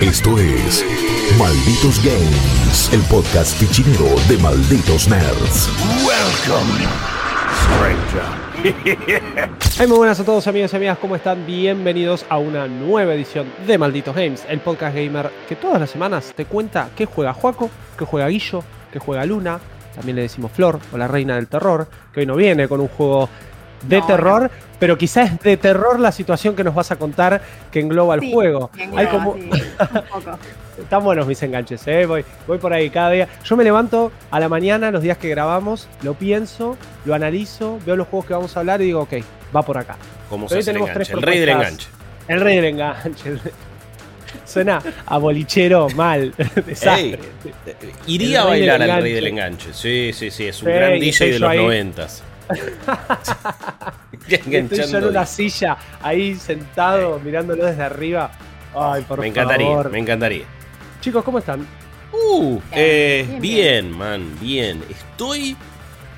Esto es Malditos Games, el podcast fichinero de Malditos Nerds. Welcome, stranger. Hey, muy buenas a todos amigos y amigas, ¿cómo están? Bienvenidos a una nueva edición de Malditos Games, el podcast gamer que todas las semanas te cuenta qué juega Juaco, qué juega Guillo, qué juega Luna, también le decimos Flor o la reina del terror, que hoy no viene con un juego de No, terror, pero quizás es de terror la situación que nos vas a contar que engloba el Sí, juego. Hay engloba, como... sí, un poco. Están buenos mis enganches, ¿eh? voy, voy por ahí cada día. Yo me levanto a la mañana, los días que grabamos, lo pienso, lo analizo, veo los juegos que vamos a hablar y digo, ok, va por acá. ¿Cómo Pero se hoy hace el tenemos tres? El rey del enganche. El rey del enganche. Suena a bolichero mal, desastre. Eh, Iría a bailar al rey del enganche. Sí, sí, sí. Es un Sí, gran DJ de los noventas. Estoy yo en Enganchando. una silla ahí sentado mirándolo desde arriba. Ay, por me encantaría, favor. me encantaría. Chicos, ¿cómo están? Uh, eh, bien, bien, man, bien. Estoy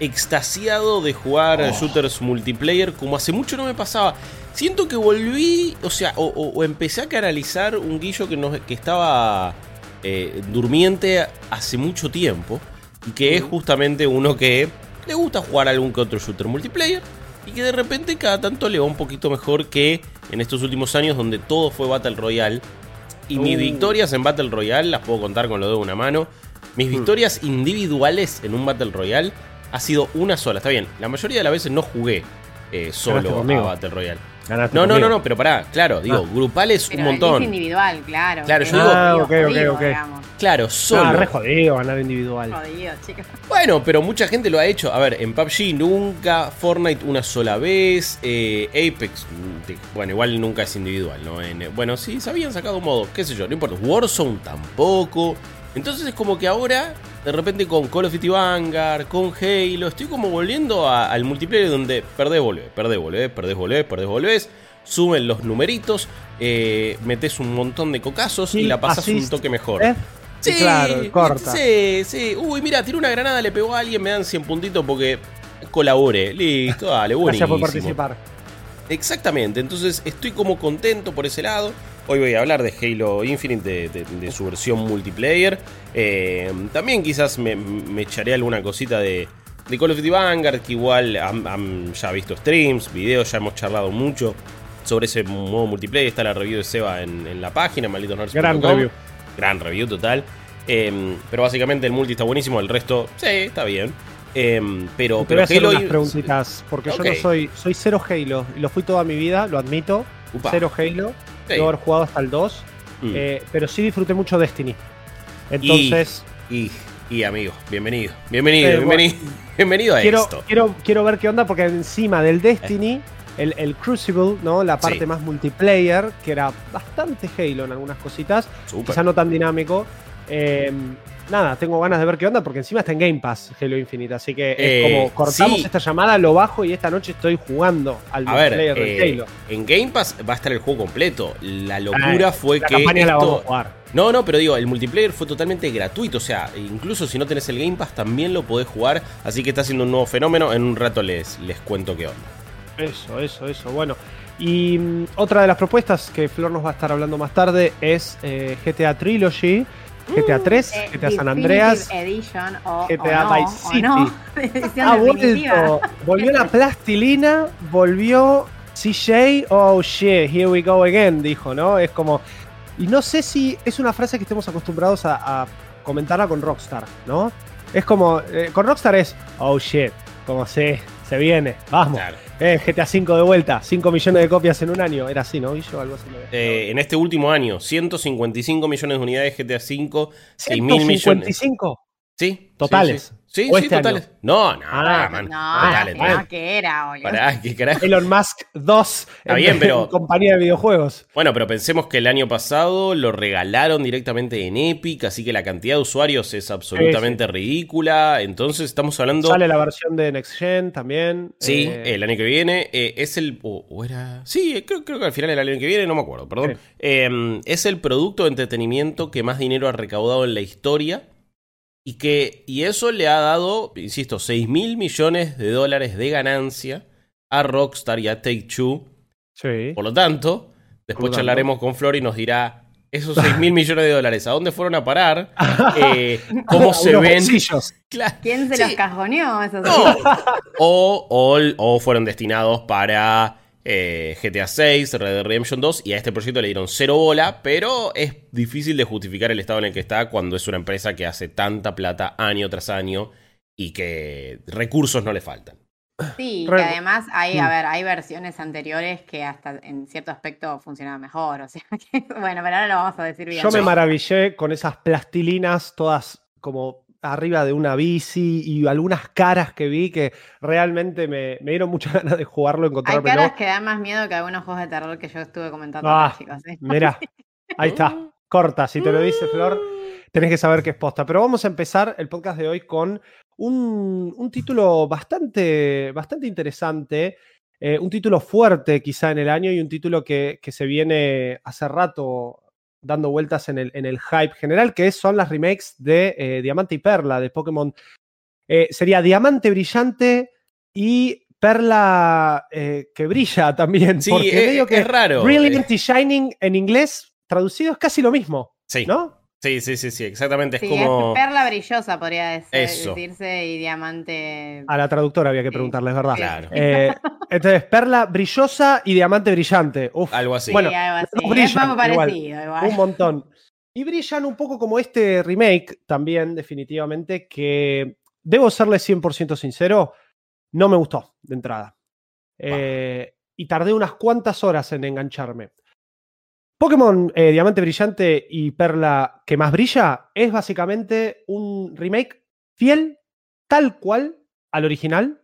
extasiado de jugar Oh. a shooters multiplayer como hace mucho no me pasaba. Siento que volví, o sea, o, o- o empecé a canalizar un guillo que, nos- que estaba eh, durmiente hace mucho tiempo y que es justamente uno que le gusta jugar algún que otro shooter multiplayer y que de repente cada tanto le va un poquito mejor que en estos últimos años donde todo fue Battle Royale. Y mis Uh. victorias en Battle Royale las puedo contar con lo de una mano. Mis victorias individuales en un Battle Royale ha sido una sola. Está bien, la mayoría de las veces no jugué eh, solo a. Battle Royale. Ganaste No, no, no, no, pero pará, claro, digo, grupales Pero un montón. Es individual, claro. Claro, yo digo- Ah, jodido, ok, ok, jodido, ok. digamos. Claro, solo. Ah, re jodido ganar individual. Jodido, chicos. Bueno, pero mucha gente lo ha hecho. A ver, en PUBG nunca, Fortnite una sola vez, eh, Apex, mm, bueno, igual nunca es individual, ¿no? En, bueno, sí, se habían sacado un modo, qué sé yo, no importa. Warzone tampoco. Entonces es como que ahora, de repente con Call of Duty Vanguard, con Halo, estoy como volviendo a- al multiplayer donde perdés, volvés, perdés, volvés, perdés, volvés, perdés, volvés. Suben los numeritos, eh, metes un montón de cocazos y la pasas un toque mejor. ¿Eh? Sí, claro, corta. Sí, sí. Uy, mira, tiré una granada, le pegó a alguien, me dan 100 puntitos porque colabore. Listo, dale, buenísimo. Gracias por participar. Exactamente, entonces estoy como contento por ese lado. Hoy voy a hablar de Halo Infinite, de, de- de su versión multiplayer. Eh, también quizás me, me echaré alguna cosita de, de Call of Duty Vanguard, que igual han, han ya visto streams, videos, ya hemos charlado mucho sobre ese modo multiplayer. Está la review de Seba en, en la página, malditosnerds.com. Gran review. Gran review total. Eh, pero básicamente el multi está buenísimo, el resto, sí, está bien. Eh, pero, pero Halo unas y- preguntitas, porque yo no soy, soy cero Halo, y lo fui toda mi vida, lo admito, Upa. cero Halo, Sí. debo haber jugado hasta el 2, Mm. eh, pero sí disfruté mucho Destiny. Entonces, Y, y amigo, bienvenido. Bienvenido, Eh, bienvenido. Bienvenido a quiero, esto. quiero, quiero ver qué onda, porque encima del Destiny, el, el Crucible, ¿no? la parte Sí. más multiplayer, que era bastante Halo en algunas cositas, quizá no tan dinámico. eh, nada, tengo ganas de ver qué onda, porque encima está en Game Pass Halo Infinite, así que Eh, es como cortamos sí. esta llamada, lo bajo y esta noche estoy jugando al A ver, multiplayer de eh, Halo. en Game Pass va a estar el juego completo. La locura Ah, fue la que campaña la esto- vamos a jugar. No, no, pero digo, el multiplayer fue totalmente gratuito. O sea, incluso si no tenés el Game Pass también lo podés jugar. Así que está siendo un nuevo fenómeno. En un rato les, les cuento qué onda. Eso, eso, eso. Bueno, y mm, otra de las propuestas que Flor nos va a estar hablando más tarde es eh, GTA Trilogy, GTA 3, Eh, GTA San Andreas. Edition o, GTA o no, Vice o City. no. Ha definitiva. vuelto, volvió la plastilina, volvió CJ, oh shit, here we go again, dijo, ¿no? Es como. Y no sé si es una frase que estemos acostumbrados a, a comentarla con Rockstar, ¿no? Es como. eh, con Rockstar es, oh shit, como se, se viene, vamos. Claro. Eh, GTA 5 de vuelta, 5 millones de copias en un año. Era así, ¿no? Yo algo así. Eh, en este último año, 155 millones de unidades GTA V, 6 mil millones. 155. Sí. Totales. Sí, sí, ¿O sí, este totales. año? No, no, Ah, man. No, Totales, no, totales. que era, boludo. Pará, qué carajo. Elon Musk 2 Está bien, pero- en compañía de videojuegos. Bueno, pero pensemos que el año pasado lo regalaron directamente en Epic, así que la cantidad de usuarios es absolutamente ridícula. Entonces estamos hablando. Sale la versión de Next Gen también. Sí, Eh, el año que viene. eh, es el. O, o era. Sí, creo, creo que al final era el año que viene, no me acuerdo, perdón. Sí. Eh, es el producto de entretenimiento que más dinero ha recaudado en la historia. Y que. Y eso le ha dado, insisto, 6 mil millones de dólares de ganancia a Rockstar y a Take Two. sí. Por lo tanto, después Por lo tanto. charlaremos con Flor y nos dirá esos 6 mil millones de dólares, ¿a dónde fueron a parar? Eh, ¿Cómo se ven? Claro. ¿Quién se Sí. los cajoneó? Esos No. O, o, o fueron destinados para eh, GTA 6, Red Dead Redemption 2 y a este proyecto le dieron cero bola, pero es difícil de justificar el estado en el que está cuando es una empresa que hace tanta plata año tras año y que recursos no le faltan. Sí, que además hay, a Mm. ver, hay versiones anteriores que hasta en cierto aspecto funcionaban mejor. O sea que, bueno, pero ahora lo vamos a decir bien. Yo me maravillé con esas plastilinas todas como arriba de una bici y algunas caras que vi que realmente me, me dieron muchas ganas de jugarlo, Hay encontrármelo. caras que dan más miedo que algunos juegos de terror que yo estuve comentando Ah. acá, chicos. ¿eh? Mira, ahí está. Corta, si te lo dice Flor, tenés que saber que es posta. Pero vamos a empezar el podcast de hoy con un, un título bastante, bastante interesante, eh, un título fuerte quizá en el año y un título que, que se viene hace rato dando vueltas en el, en el hype general, que son las remakes de eh, Diamante y Perla, de Pokémon. Eh, sería Diamante Brillante y Perla eh, que brilla también. Sí, porque es, medio que es raro. Brilliant y Shining en inglés, traducido es casi lo mismo, sí, ¿no? Sí, sí, sí, sí, exactamente. Es Sí, como. es perla brillosa, podría decir- Eso. decirse, y diamante. A la traductora había que preguntarle, es verdad. Claro. Eh, entonces, perla brillosa y diamante brillante. Uf, Algo así. Sí, bueno, algo así. es igual. parecido, igual. un montón. Y brillan un poco como este remake también, definitivamente, que debo serle 100% sincero, no me gustó de entrada. Eh, y tardé unas cuantas horas en engancharme. Pokémon eh, Diamante Brillante y Perla que más brilla es básicamente un remake fiel, tal cual, al original,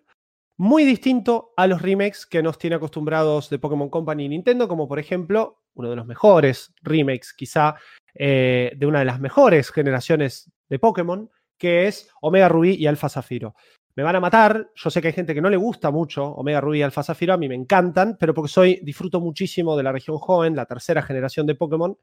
muy distinto a los remakes que nos tiene acostumbrados de Pokémon Company y Nintendo, como por ejemplo uno de los mejores remakes quizá eh, de una de las mejores generaciones de Pokémon, que es Omega Rubí y Alpha Zafiro. Me van a matar, yo sé que hay gente que no le gusta mucho Omega Rubí y Alpha Zafiro, a mí me encantan, pero porque soy, disfruto muchísimo de la región joven, la tercera generación de Pokémon,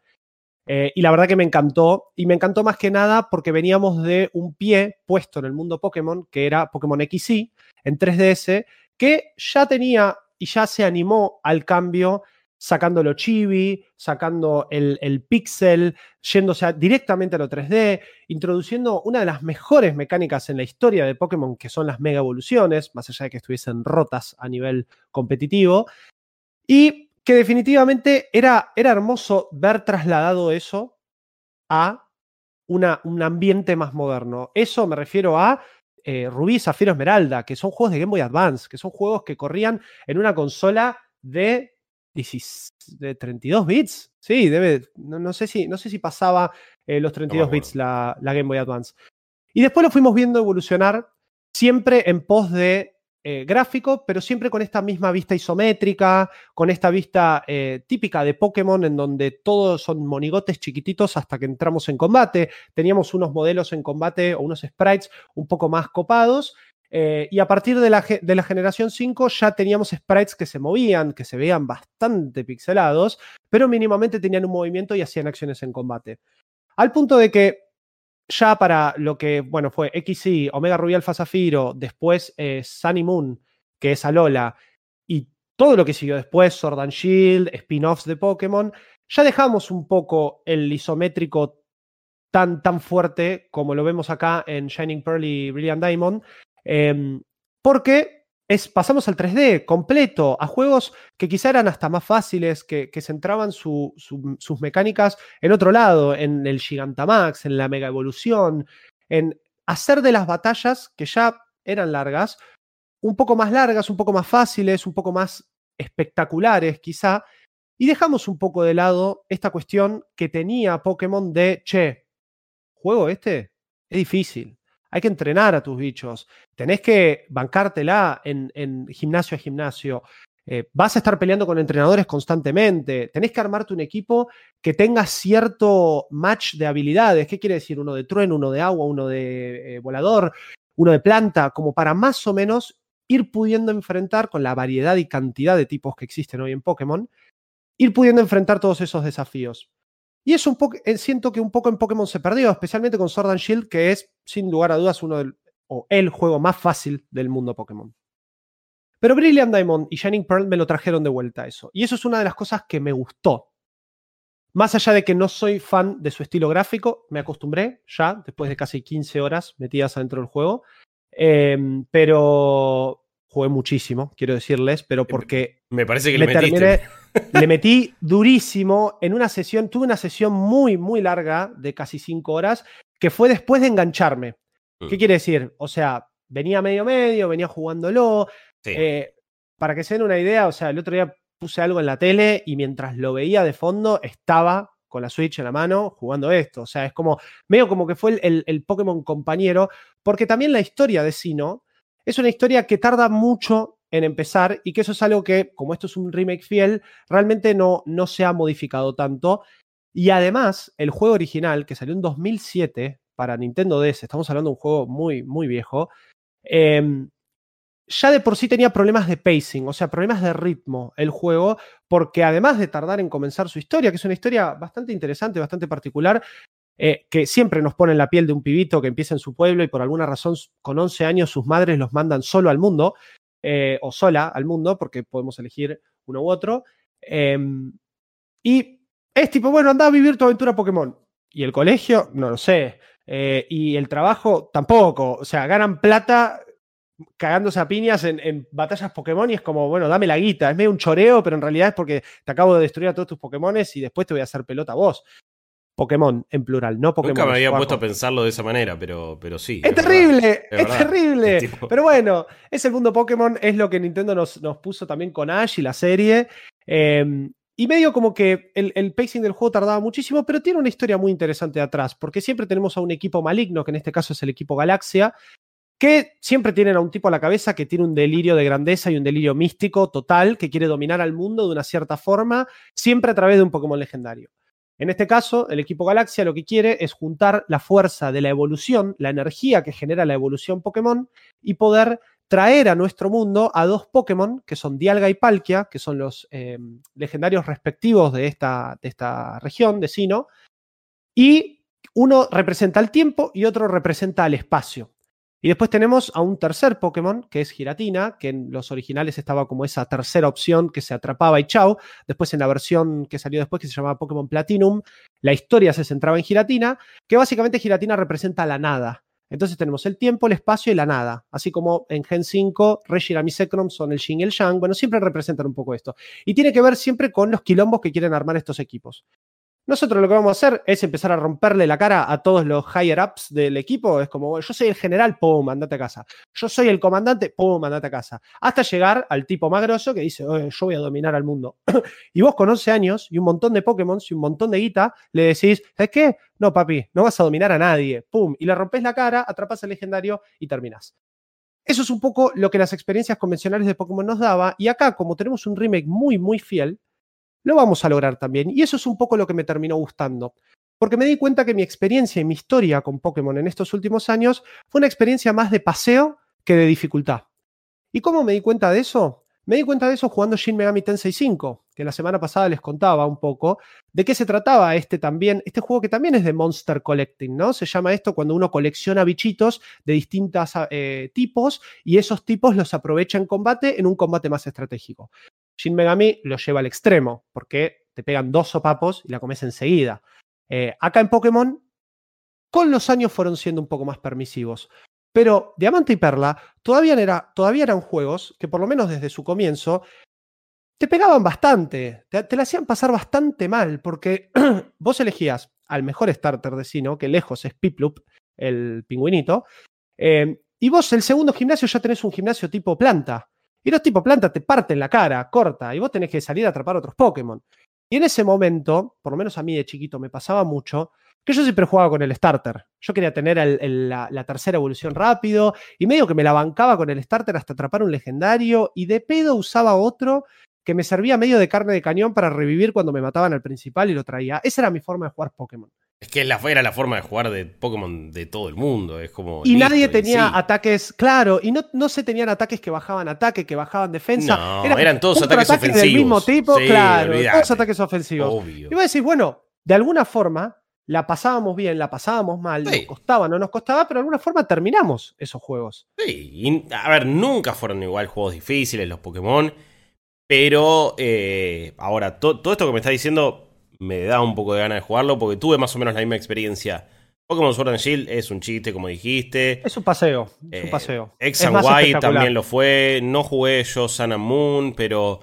eh, y la verdad que me encantó, y me encantó más que nada porque veníamos de un pie puesto en el mundo Pokémon, que era Pokémon XY, en 3DS, que ya tenía y ya se animó al cambio sacando lo chibi, sacando el, el pixel, yéndose directamente a lo 3D, introduciendo una de las mejores mecánicas en la historia de Pokémon, que son las mega evoluciones, más allá de que estuviesen rotas a nivel competitivo, y que definitivamente era, era hermoso ver trasladado eso a una, un ambiente más moderno. Eso me refiero a eh, Rubí, Zafiro, Esmeralda, que son juegos de Game Boy Advance, que son juegos que corrían en una consola de, 16 de 32 bits. Sí, debe, no, no sé, si, no sé si pasaba eh, los 32 acuerdo. bits la, la Game Boy Advance. Y después lo fuimos viendo evolucionar, siempre en pos de eh, gráfico, pero siempre con esta misma vista isométrica, con esta vista eh, típica de Pokémon, en donde todos son monigotes chiquititos hasta que entramos en combate. Teníamos unos modelos en combate o unos sprites un poco más copados. Eh, y a partir de la, generación 5 ya teníamos sprites que se movían, que se veían bastante pixelados, pero mínimamente tenían un movimiento y hacían acciones en combate. Al punto de que ya para lo que, bueno, fue XY, Omega Rubí Alpha Zafiro, después eh, Sun y Moon, que es Alola, y todo lo que siguió después, Sword and Shield, spin-offs de Pokémon, ya dejamos un poco el isométrico tan, tan fuerte como lo vemos acá en Shining Pearl y Brilliant Diamond, em, porque es, pasamos al 3D completo, a juegos que quizá eran hasta más fáciles, que, que centraban su- su- sus mecánicas en otro lado, en el Gigantamax, en la Mega Evolución, en hacer de las batallas que ya eran largas, un poco más largas, un poco más fáciles, un poco más espectaculares quizá, y dejamos un poco de lado esta cuestión que tenía Pokémon de, che, juego este es difícil, hay que entrenar a tus bichos, tenés que bancártela en, en gimnasio a gimnasio, eh, vas a estar peleando con entrenadores constantemente, tenés que armarte un equipo que tenga cierto match de habilidades, ¿qué quiere decir? Uno de trueno, uno de agua, uno de eh, volador, uno de planta, como para más o menos ir pudiendo enfrentar con la variedad y cantidad de tipos que existen hoy en Pokémon, ir pudiendo enfrentar todos esos desafíos. Y eso un poco, eh, siento que un poco en Pokémon se perdió, especialmente con Sword and Shield, que es, sin lugar a dudas, uno del, o el juego más fácil del mundo Pokémon. Pero Brilliant Diamond y Shining Pearl me lo trajeron de vuelta a eso. Y eso es una de las cosas que me gustó. más allá de que no soy fan de su estilo gráfico, me acostumbré ya, después de casi 15 horas metidas adentro del juego. Em, pero jugué muchísimo, quiero decirles, pero porque Me parece que me le terminé, le metí durísimo en una sesión, tuve una sesión muy, muy larga de casi 5 horas, que fue después de engancharme. ¿Qué Mm. quiere decir? O sea, venía medio medio, venía jugándolo, Sí. eh, para que se den una idea, o sea, el otro día puse algo en la tele y mientras lo veía de fondo estaba con la Switch en la mano jugando esto. O sea, es como, medio como que fue el, el- el Pokémon compañero, porque también la historia de Sino es una historia que tarda mucho en empezar y que eso es algo que, como esto es un remake fiel, realmente no, no se ha modificado tanto. Y además, el juego original, que salió en 2007 para Nintendo DS, estamos hablando de un juego muy, muy viejo, em, ya de por sí tenía problemas de pacing, o sea, problemas de ritmo el juego, porque además de tardar en comenzar su historia, que es una historia bastante interesante, bastante particular, eh, que siempre nos pone en la piel de un pibito que empieza en su pueblo y por alguna razón con 11 años sus madres los mandan solo al mundo, eh, o sola al mundo, porque podemos elegir uno u otro. em, y es tipo, bueno, anda a vivir tu aventura Pokémon. Y el colegio, no lo sé. Eh, y el trabajo, tampoco. O sea, ganan plata cagándose a piñas en, en batallas Pokémon y es como, bueno, dame la guita. Es medio un choreo, pero en realidad es porque te acabo de destruir a todos tus Pokémones y después te voy a hacer pelota a vos. Pokémon en plural, no Pokémon. Nunca me había puesto a pensarlo de esa manera, pero, pero sí. Es, terrible, es es, verdad. terrible. Tipo- Pero bueno, es el mundo Pokémon, es lo que Nintendo nos, nos puso también con Ash y la serie. Eh, y medio como que el, el pacing del juego tardaba muchísimo, pero tiene una historia muy interesante atrás, porque siempre tenemos a un equipo maligno, que en este caso es el equipo Galaxia, que siempre tienen a un tipo a la cabeza que tiene un delirio de grandeza y un delirio místico total, que quiere dominar al mundo de una cierta forma, siempre a través de un Pokémon legendario. En este caso, el equipo Galaxia lo que quiere es juntar la fuerza de la evolución, la energía que genera la evolución Pokémon, y poder traer a nuestro mundo a dos Pokémon, que son Dialga y Palkia, que son los eh, legendarios respectivos de esta, de esta región, de Sino, y uno representa el tiempo y otro representa el espacio. Y después tenemos a un tercer Pokémon, que es Giratina, que en los originales estaba como esa tercera opción que se atrapaba y chao. Después en la versión que salió después, que se llamaba Pokémon Platinum, la historia se centraba en Giratina, que básicamente Giratina representa la nada. Entonces tenemos el tiempo, el espacio y la nada. Así como en Gen 5, Reshiram y Zekrom son el Yin y el Yang. Bueno, siempre representan un poco esto. Y tiene que ver siempre con los quilombos que quieren armar estos equipos. Nosotros lo que vamos a hacer es empezar a romperle la cara a todos los higher ups del equipo. Es como, yo soy el general, pum, andate a casa. Yo soy el comandante, pum, andate a casa. Hasta llegar al tipo más grosso que dice, "Oye, yo voy a dominar al mundo. y vos con 11 años y un montón de Pokémon y un montón de guita, le decís, ¿sabes qué? No, papi, no vas a dominar a nadie. Pum, y le rompes la cara, atrapas al legendario y terminás. Eso es un poco lo que las experiencias convencionales de Pokémon nos daba. Y acá, como tenemos un remake muy, muy fiel, lo vamos a lograr también. Y eso es un poco lo que me terminó gustando. Porque me di cuenta que mi experiencia y mi historia con Pokémon en estos últimos años fue una experiencia más de paseo que de dificultad. ¿Y cómo me di cuenta de eso? Me di cuenta de eso jugando Shin Megami Tensei 5, que la semana pasada les contaba un poco de qué se trataba este también, este juego que también es de Monster Collecting, ¿no? Se llama esto cuando uno colecciona bichitos de distintos tipos y esos tipos los aprovecha en combate en un combate más estratégico. Shin Megami lo lleva al extremo, porque te pegan dos sopapos y la comes enseguida. Eh, acá en Pokémon, con los años fueron siendo un poco más permisivos. Pero Diamante y Perla todavía, era, todavía eran juegos que, por lo menos desde su comienzo, te pegaban bastante, te, te la hacían pasar bastante mal, porque vos elegías al mejor starter de Sino, que lejos es Piplup, el pingüinito, eh, y vos el segundo gimnasio ya tenés un gimnasio tipo planta. Y los tipo planta te parten la cara, corta, y vos tenés que salir a atrapar otros Pokémon. Y en ese momento, por lo menos a mí de chiquito me pasaba mucho, que yo siempre jugaba con el starter. Yo quería tener el, la, la, tercera evolución rápido, y medio que me la bancaba con el starter hasta atrapar un legendario, y de pedo usaba otro que me servía medio de carne de cañón para revivir cuando me mataban al principal y lo traía. Esa era mi forma de jugar Pokémon. Es que la, era la forma de jugar de Pokémon de todo el mundo. Es como. Y listo, nadie tenía sí. ataques, claro, y no, no se tenían ataques que bajaban ataque, que bajaban defensa. No, Era eran todos ataques ofensivos. del mismo tipo, sí, claro, olvidate. todos ataques ofensivos. Obvio. Y vos decís, bueno, de alguna forma la pasábamos bien, la pasábamos mal, sí. nos costaba, no nos costaba, pero de alguna forma terminamos esos juegos. Sí, y, a ver, nunca fueron igual juegos difíciles los Pokémon, pero eh, ahora, to, todo esto que me está diciendo me da un poco de ganas de jugarlo porque tuve más o menos la misma experiencia. Pokémon Sword and Shield es un chiste, como dijiste. Es un paseo, es un Eh, paseo. X and Y también lo fue. No jugué yo Sun and Moon, pero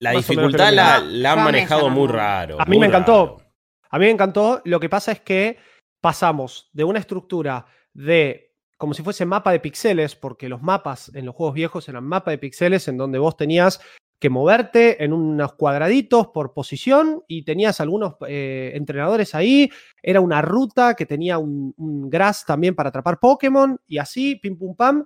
la Más dificultad la, han manejado muy raro. A mí me encantó. raro. A mí me encantó. Lo que pasa es que pasamos de una estructura de como si fuese mapa de píxeles, porque los mapas en los juegos viejos eran mapa de píxeles en donde vos tenías que moverte en unos cuadraditos por posición y tenías algunos eh, entrenadores ahí. Era una ruta que tenía un, un grass también para atrapar Pokémon y así, pim pum pam.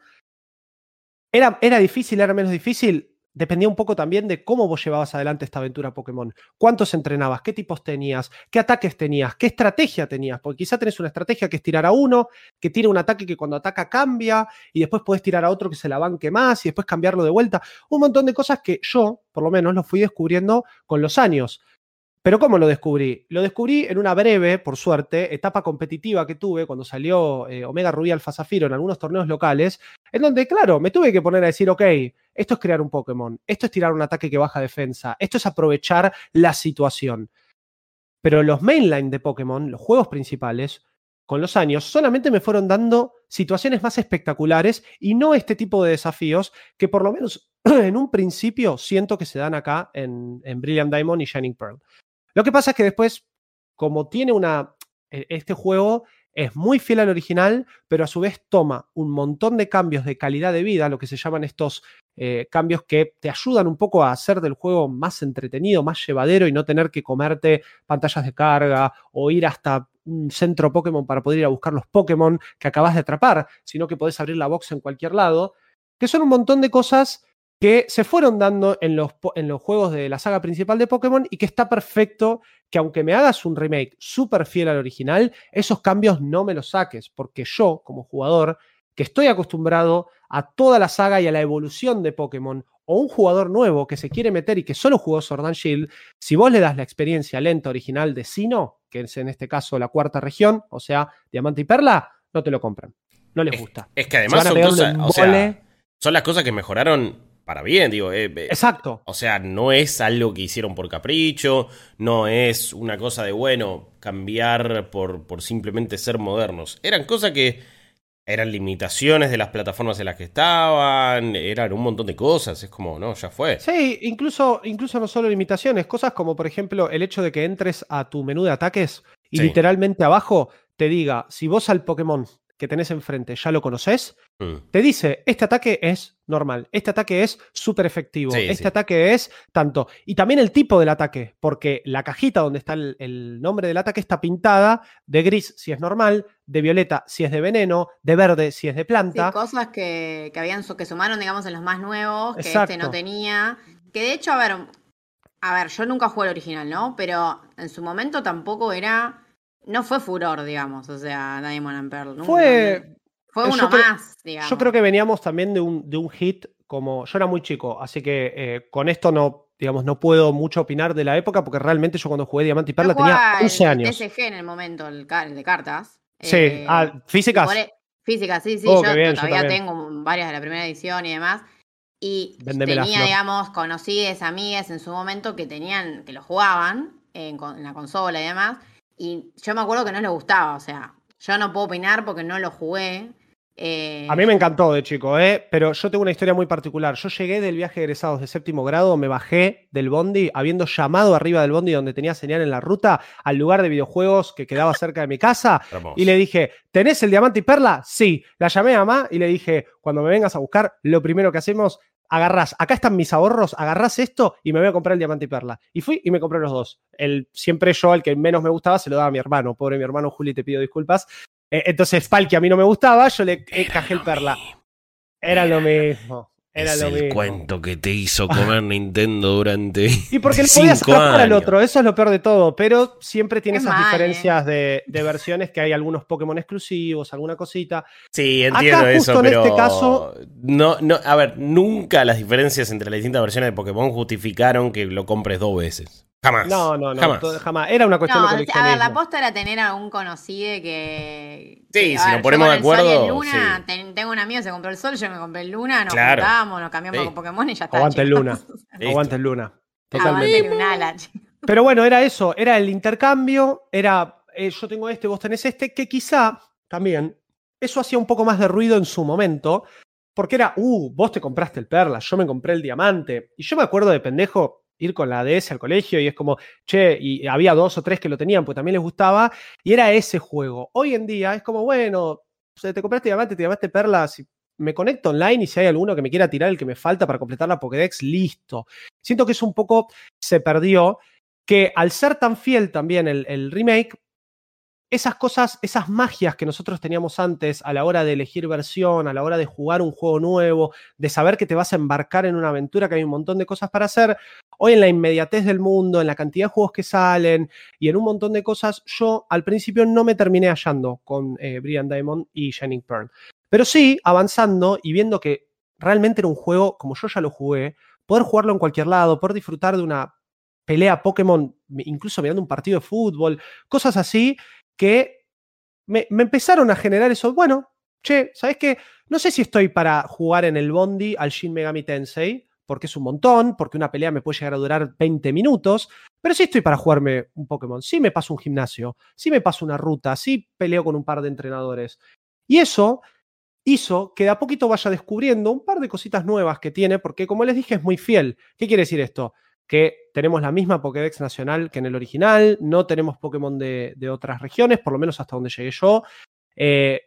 Era, era difícil, era menos difícil. Dependía un poco también de cómo vos llevabas adelante esta aventura Pokémon. ¿Cuántos entrenabas? ¿Qué tipos tenías? ¿Qué ataques tenías? ¿Qué estrategia tenías? Porque quizá tenés una estrategia que es tirar a uno, que tira un ataque que cuando ataca cambia, y después podés tirar a otro que se la banque más, y después cambiarlo de vuelta. Un montón de cosas que yo, por lo menos, lo fui descubriendo con los años. Pero ¿cómo lo descubrí? Lo descubrí en una breve, por suerte, etapa competitiva que tuve cuando salió eh, Omega Rubí Alfa Zafiro en algunos torneos locales, en donde, claro, me tuve que poner a decir, ok, esto es crear un Pokémon, esto es tirar un ataque que baja defensa, esto es aprovechar la situación. Pero los mainline de Pokémon, los juegos principales, con los años, solamente me fueron dando situaciones más espectaculares y no este tipo de desafíos que por lo menos en un principio siento que se dan acá en, en Brilliant Diamond y Shining Pearl. Lo que pasa es que después, como tiene una. e- Este juego es muy fiel al original, pero a su vez toma un montón de cambios de calidad de vida, lo que se llaman estos eh, cambios que te ayudan un poco a hacer del juego más entretenido, más llevadero y no tener que comerte pantallas de carga o ir hasta un centro Pokémon para poder ir a buscar los Pokémon que acabas de atrapar, sino que podés abrir la box en cualquier lado, que son un montón de cosas que se fueron dando en los, en los juegos de la saga principal de Pokémon y que está perfecto que aunque me hagas un remake súper fiel al original, esos cambios no me los saques, porque yo, como jugador, que estoy acostumbrado a toda la saga y a la evolución de Pokémon, o un jugador nuevo que se quiere meter y que solo jugó Sword and Shield, si vos le das la experiencia lenta original de Sino, que es en este caso la cuarta región, o sea, Diamante y Perla, no te lo compran. No les gusta. Es que Se además van a son pegar un cosas. O sea, embole. son las cosas que mejoraron para bien, digo. eh, eh, Exacto. O sea, no es algo que hicieron por capricho, no es una cosa de, bueno, cambiar por, por simplemente ser modernos. Eran cosas que eran limitaciones de las plataformas en las que estaban, eran un montón de cosas. Es como, no, ya fue. Sí, incluso, incluso no solo limitaciones, cosas como por ejemplo el hecho de que entres a tu menú de ataques y Sí. literalmente abajo te diga, si vos al Pokémon que tenés enfrente ya lo conoces, Mm. te dice, este ataque es normal, este ataque es súper efectivo, Sí, este sí. ataque es tanto. Y también el tipo del ataque, porque la cajita donde está el, el nombre del ataque está pintada de gris si es normal, de violeta si es de veneno, de verde si es de Sí, planta. cosas que, que habían su- que sumaron, digamos, en los más nuevos, que Exacto. este no tenía. Que de hecho, a ver, a ver, yo nunca jugué el original, ¿no? Pero en su momento tampoco era. No fue furor, digamos. O sea, Diamond and Pearl. Fue, Fue yo uno creo- más, digamos. Yo creo que veníamos también de un, de un hit como. Yo era muy chico, así que eh, con esto no, digamos, no puedo mucho opinar de la época, porque realmente yo cuando jugué Diamante y Perla tenía jugaba el- 11 el años. TCG en el momento, el, el de cartas. Sí, Eh, ah, físicas. Físicas, sí, sí. Oh, yo bien, todavía tengo varias de la primera edición y demás. Y Véndemelas, tenía, Flor. digamos, conocidas amigas en su momento que tenían, que lo jugaban en, en la consola y demás. Y yo me acuerdo que no les gustaba. O sea, yo no puedo opinar porque no lo jugué. Eh, A mí me encantó de chico, ¿eh? pero yo tengo una historia muy particular. Yo llegué del viaje de egresados de séptimo grado, me bajé del bondi, habiendo llamado arriba del bondi donde tenía señal en la ruta, al lugar de videojuegos que quedaba cerca de mi casa, Hermoso. y le dije, ¿tenés el diamante y perla? Sí. La llamé a mamá y le dije, cuando me vengas a buscar, lo primero que hacemos, agarrás, acá están mis ahorros, agarrás esto y me voy a comprar el diamante y perla. Y fui y me compré los dos. El, siempre yo, el que menos me gustaba, se lo daba a mi hermano. Pobre mi hermano Juli, te pido disculpas. Eh, entonces, Pal, que a mí no me gustaba, yo le eh, cajé el perla. Era lo mismo. Era es lo el mismo. cuento que te hizo comer Nintendo durante Y porque le podías atrapar al otro, eso es lo peor de todo, pero siempre tiene Es esas mal, diferencias de, de versiones que hay algunos Pokémon exclusivos, alguna cosita. Sí, entiendo Acá, eso, justo en pero este caso- no, no, a ver, nunca las diferencias entre las distintas versiones de Pokémon justificaron que lo compres dos veces. Jamás. No, no, no, Jamás. todo- jamás. Era una cuestión No, de a ver, coleccionismo. la posta era tener a un conocido que. Sí, que, si nos ponemos de el el acuerdo, Luna, sí. ten- tengo un amigo que se compró el Sol, yo me compré el Luna, nos Claro. juntamos, nos cambiamos Sí. con Pokémon y ya está. Aguante el. Luna. Listo. Aguante el Luna. Totalmente. Aguante Lunala, chicos. Pero bueno, era eso, era el intercambio, era eh, yo tengo este, vos tenés este, que quizá también eso hacía un poco más de ruido en su momento, porque era, uh, vos te compraste el perla, yo me compré el diamante. Y yo me acuerdo de pendejo ir con la DS al colegio y es como, che, y había dos o tres que lo tenían, pues también les gustaba, y era ese juego. Hoy en día es como, bueno, te compraste diamante, te llamaste perla, si me conecto online y si hay alguno que me quiera tirar el que me falta para completar la Pokédex, listo. Siento que es un poco, se perdió, que al ser tan fiel también el remake, esas cosas, esas magias que nosotros teníamos antes a la hora de elegir versión, a la hora de jugar un juego nuevo, de saber que te vas a embarcar en una aventura, que hay un montón de cosas para hacer, hoy en la inmediatez del mundo, en la cantidad de juegos que salen y en un montón de cosas, yo al principio no me terminé hallando con eh, Brilliant Diamond y Shining Pearl. Pero sí, avanzando y viendo que realmente era un juego, como yo ya lo jugué, poder jugarlo en cualquier lado, poder disfrutar de una pelea Pokémon, incluso mirando un partido de fútbol, cosas así, que me, empezaron a generar eso. Bueno, che, ¿sabes qué? No sé si estoy para jugar en el Bondi al Shin Megami Tensei, porque es un montón, porque una pelea me puede llegar a durar 20 minutos, pero sí estoy para jugarme un Pokémon. Sí me paso un gimnasio, sí me paso una ruta, sí peleo con un par de entrenadores. Y eso hizo que de a poquito vaya descubriendo un par de cositas nuevas que tiene, porque como les dije es muy fiel. ¿Qué quiere decir esto? Que tenemos la misma Pokédex nacional que en el original, no tenemos Pokémon de, otras regiones, por lo menos hasta donde llegué yo. Eh,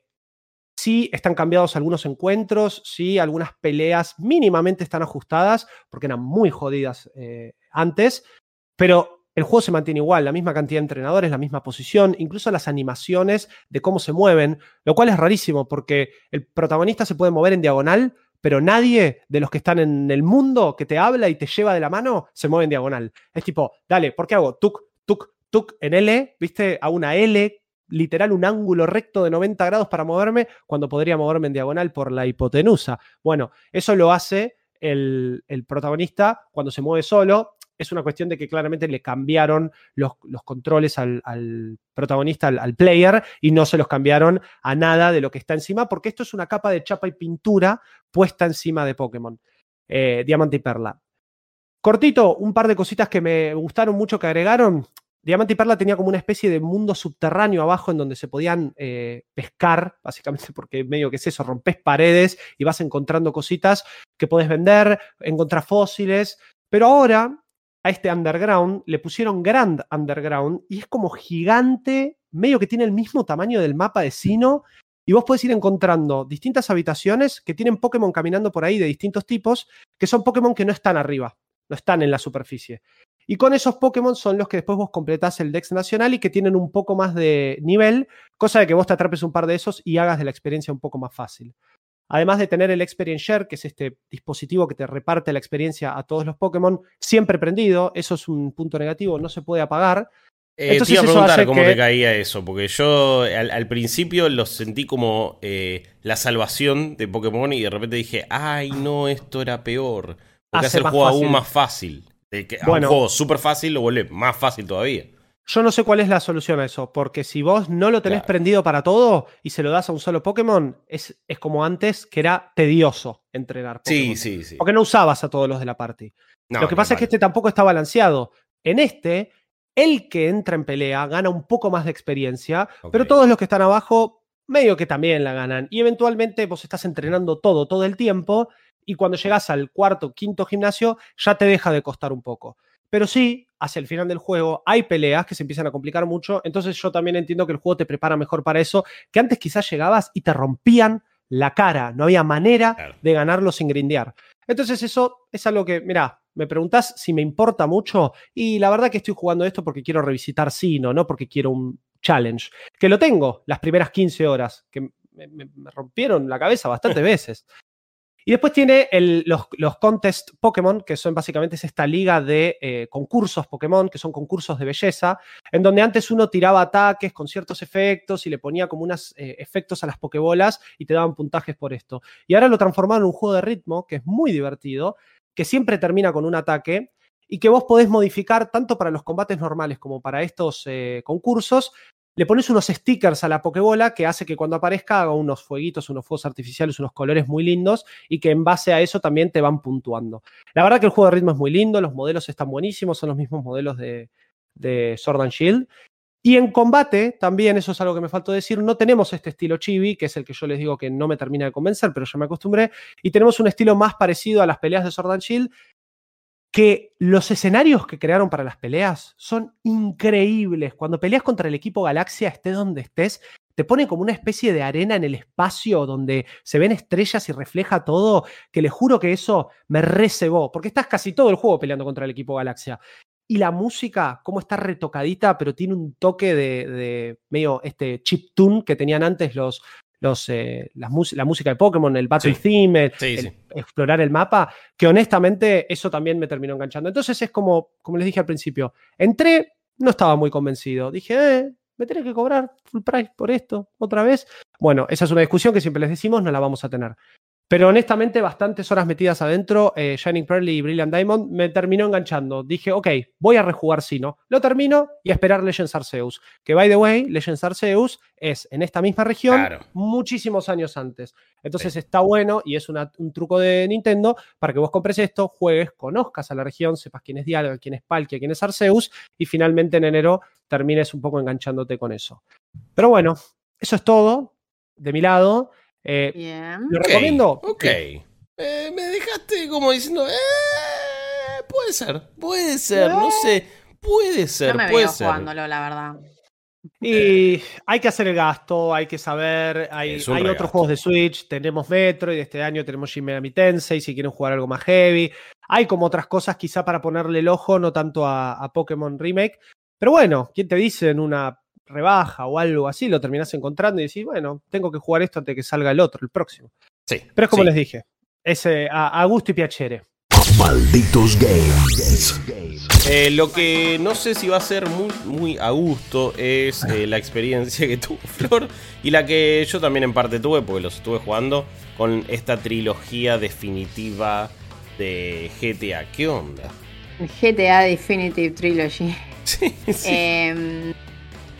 sí están cambiados algunos encuentros, sí algunas peleas mínimamente están ajustadas, porque eran muy jodidas eh, antes, pero el juego se mantiene igual, la misma cantidad de entrenadores, la misma posición, incluso las animaciones de cómo se mueven, lo cual es rarísimo porque el protagonista se puede mover en diagonal, pero nadie de los que están en el mundo que te habla y te lleva de la mano se mueve en diagonal. Es tipo, dale, ¿por qué hago tuk, tuk, tuk en L? ¿Viste? A una L, literal un ángulo recto de 90 grados para moverme cuando podría moverme en diagonal por la hipotenusa. Bueno, eso lo hace el, el protagonista cuando se mueve solo es una cuestión de que claramente le cambiaron los, controles al, protagonista, al, player, y no se los cambiaron a nada de lo que está encima, porque esto es una capa de chapa y pintura puesta encima de Pokémon. Eh, Diamante y Perla. Cortito, un par de cositas que me gustaron mucho que agregaron. Diamante y Perla tenía como una especie de mundo subterráneo abajo en donde se podían eh, pescar, básicamente porque medio que es eso, rompes paredes y vas encontrando cositas que podés vender, encontrar fósiles. Pero ahora a este underground le pusieron Grand Underground y es como gigante, medio que tiene el mismo tamaño del mapa de Sino. Y vos podés ir encontrando distintas habitaciones que tienen Pokémon caminando por ahí de distintos tipos, que son Pokémon que no están arriba, no están en la superficie. Y con esos Pokémon son los que después vos completás el Dex nacional y que tienen un poco más de nivel, cosa de que vos te atrapes un par de esos y hagas de la experiencia un poco más fácil. Además de tener el Experience Share, que es este dispositivo que te reparte la experiencia a todos los Pokémon, siempre prendido, eso es un punto negativo, no se puede apagar. Eh, Entonces, te iba a preguntar cómo te caía eso, porque yo al, principio lo sentí como eh, la salvación de Pokémon y de repente dije, ay no, esto era peor. Porque hace, el juego aún más fácil. que un juego súper fácil lo vuelve más fácil todavía. Yo no sé cuál es la solución a eso, porque si vos no lo tenés prendido para todo y se lo das a un solo Pokémon, es, es como antes que era tedioso entrenar. Pokémon, sí, sí, sí. Porque no usabas a todos los de la party. lo que pasa es que este tampoco está balanceado. En este, el que entra en pelea gana un poco más de experiencia, pero todos los que están abajo, medio que también la ganan. Y eventualmente vos estás entrenando todo, todo el tiempo, y cuando llegas al cuarto, quinto gimnasio, ya te deja de costar un poco. Pero sí, hacia el final del juego hay peleas que se empiezan a complicar mucho, entonces yo también entiendo que el juego te prepara mejor para eso, que antes quizás llegabas y te rompían la cara, no había manera de ganarlo sin grindear. Entonces eso es algo que, mira, me preguntas si me importa mucho y la verdad que estoy jugando esto porque quiero revisitar Sino, no porque quiero un challenge, que lo tengo las primeras 15 horas, que me rompieron la cabeza bastantes veces. Y después tiene los, los, contest Pokémon, que son básicamente es esta liga de eh, concursos Pokémon, que son concursos de belleza, en donde antes uno tiraba ataques con ciertos efectos y le ponía como unos eh, efectos a las Pokébolas y te daban puntajes por esto. Y ahora lo transformaron en un juego de ritmo, que es muy divertido, que siempre termina con un ataque y que vos podés modificar tanto para los combates normales como para estos eh, concursos, le pones unos stickers a la Pokébola que hace que cuando aparezca haga unos fueguitos, unos fuegos artificiales, unos colores muy lindos y que en base a eso también te van puntuando. La verdad que el juego de ritmo es muy lindo, los modelos están buenísimos, son los mismos modelos de, de Sword and Shield. Y en combate, también, eso es algo que me faltó decir, no tenemos este estilo chibi, que es el que yo les digo que no me termina de convencer, pero ya me acostumbré, y tenemos un estilo más parecido a las peleas de Sword and Shield, que los escenarios que crearon para las peleas son increíbles. Cuando peleas contra el equipo Galaxia, estés donde estés, te pone como una especie de arena en el espacio donde se ven estrellas y refleja todo, que les juro que eso me recebó, porque estás casi todo el juego peleando contra el equipo Galaxia. Y la música, cómo está retocadita, pero tiene un toque de, de medio este chip tune que tenían antes los, los, eh, las la música de Pokémon, el Battle Sí. Theme, el- Sí, el sí. explorar el mapa, que honestamente eso también me terminó enganchando. Entonces es como, como les dije al principio, entré, no estaba muy convencido. Dije, eh, me tenés que cobrar full price por esto otra vez. Bueno, esa es una discusión que siempre les decimos, no la vamos a tener. Pero honestamente, bastantes horas metidas adentro, eh, Shining Pearl y Brilliant Diamond me terminó enganchando. Dije, ok, voy a rejugar Sino. Lo termino y a esperar Legends Arceus. Que by the way, Legends Arceus es en esta misma región Claro. muchísimos años antes. Entonces está bueno y es una- un truco de Nintendo para que vos compres esto, juegues, conozcas a la región, sepas quién es Dialga, quién es Palkia, quién es Arceus y finalmente en enero termines un poco enganchándote con eso. Pero bueno, eso es todo de mi lado. Eh, Bien. ¿Lo recomiendo? Ok. Eh, me dejaste como diciendo, eh, puede ser, puede ser, no sé, puede ser, No me puede veo ser. jugándolo, la verdad. Y hay que hacer el gasto, hay que saber. Hay, hay otros juegos de Switch. Tenemos Metroid, este año tenemos Shin Megami Tensei, si quieren jugar algo más heavy. Hay como otras cosas quizá para ponerle el ojo, no tanto a, a Pokémon Remake. Pero bueno, ¿quién te dice en una rebaja o algo así? Lo terminás encontrando y decís, bueno, tengo que jugar esto antes de que salga el otro, el próximo. Sí, Pero es como sí. les dije, es eh, a, a gusto y piacere. Malditos Games. Eh, lo que no sé si va a ser muy, muy a gusto es eh, la experiencia que tuvo Flor y la que yo también en parte tuve, porque los estuve jugando con esta trilogía definitiva de GTA. ¿Qué onda? GTA Definitive Trilogy. Sí, sí. Eh,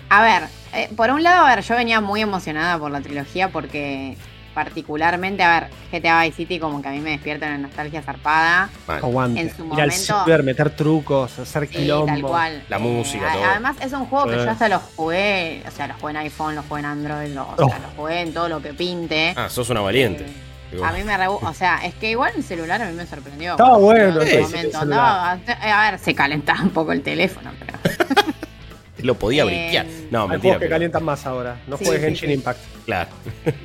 a ver, eh, por un lado, a ver, yo venía muy emocionada por la trilogía porque particularmente, a ver, GTA Vice City como que a mí me despierta una nostalgia zarpada. Aguante. En su Ir al momento- ciber, meter trucos, hacer Sí, quilombo. tal cual. La música, a- todo. Además, es un juego que yo hasta lo jugué, o sea, lo jugué en iPhone, lo jugué en Android, lo, o Oh. sea, lo jugué en todo lo que pinte. Ah, sos una valiente. Eh, A mí me re... O sea, es que igual el celular a mí me sorprendió. Estaba bueno en ese momento eh, A ver, se calentaba un poco el teléfono, pero. lo podía eh, briquear. No, Hay mentira. juegos que pero- calientan más ahora. No Sí, juegues sí, Genshin sí. Impact. Claro.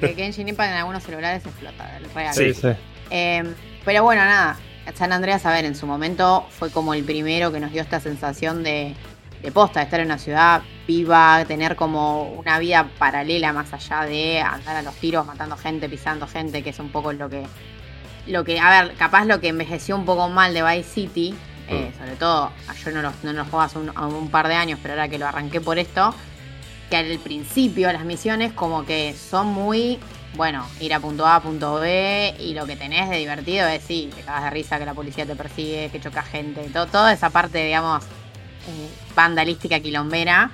que Genshin Impact en algunos celulares explota, real. Sí. Eh, pero bueno, nada. San Andreas, a ver, en su momento fue como el primero que nos dio esta sensación de, de posta, de estar en una ciudad viva, tener como una vida paralela más allá de andar a los tiros, matando gente, pisando gente, que es un poco lo que. Lo que, a ver, capaz lo que envejeció un poco mal de Vice City, eh, Mm. sobre todo, yo no lo, no lo juego hace un, par de años, pero ahora que lo arranqué por esto, que al principio las misiones como que son muy, bueno, ir a punto A, punto B, y lo que tenés de divertido es, sí, te cagas de risa que la policía te persigue, que choca gente, todo, toda esa parte, digamos, eh, vandalística quilombera.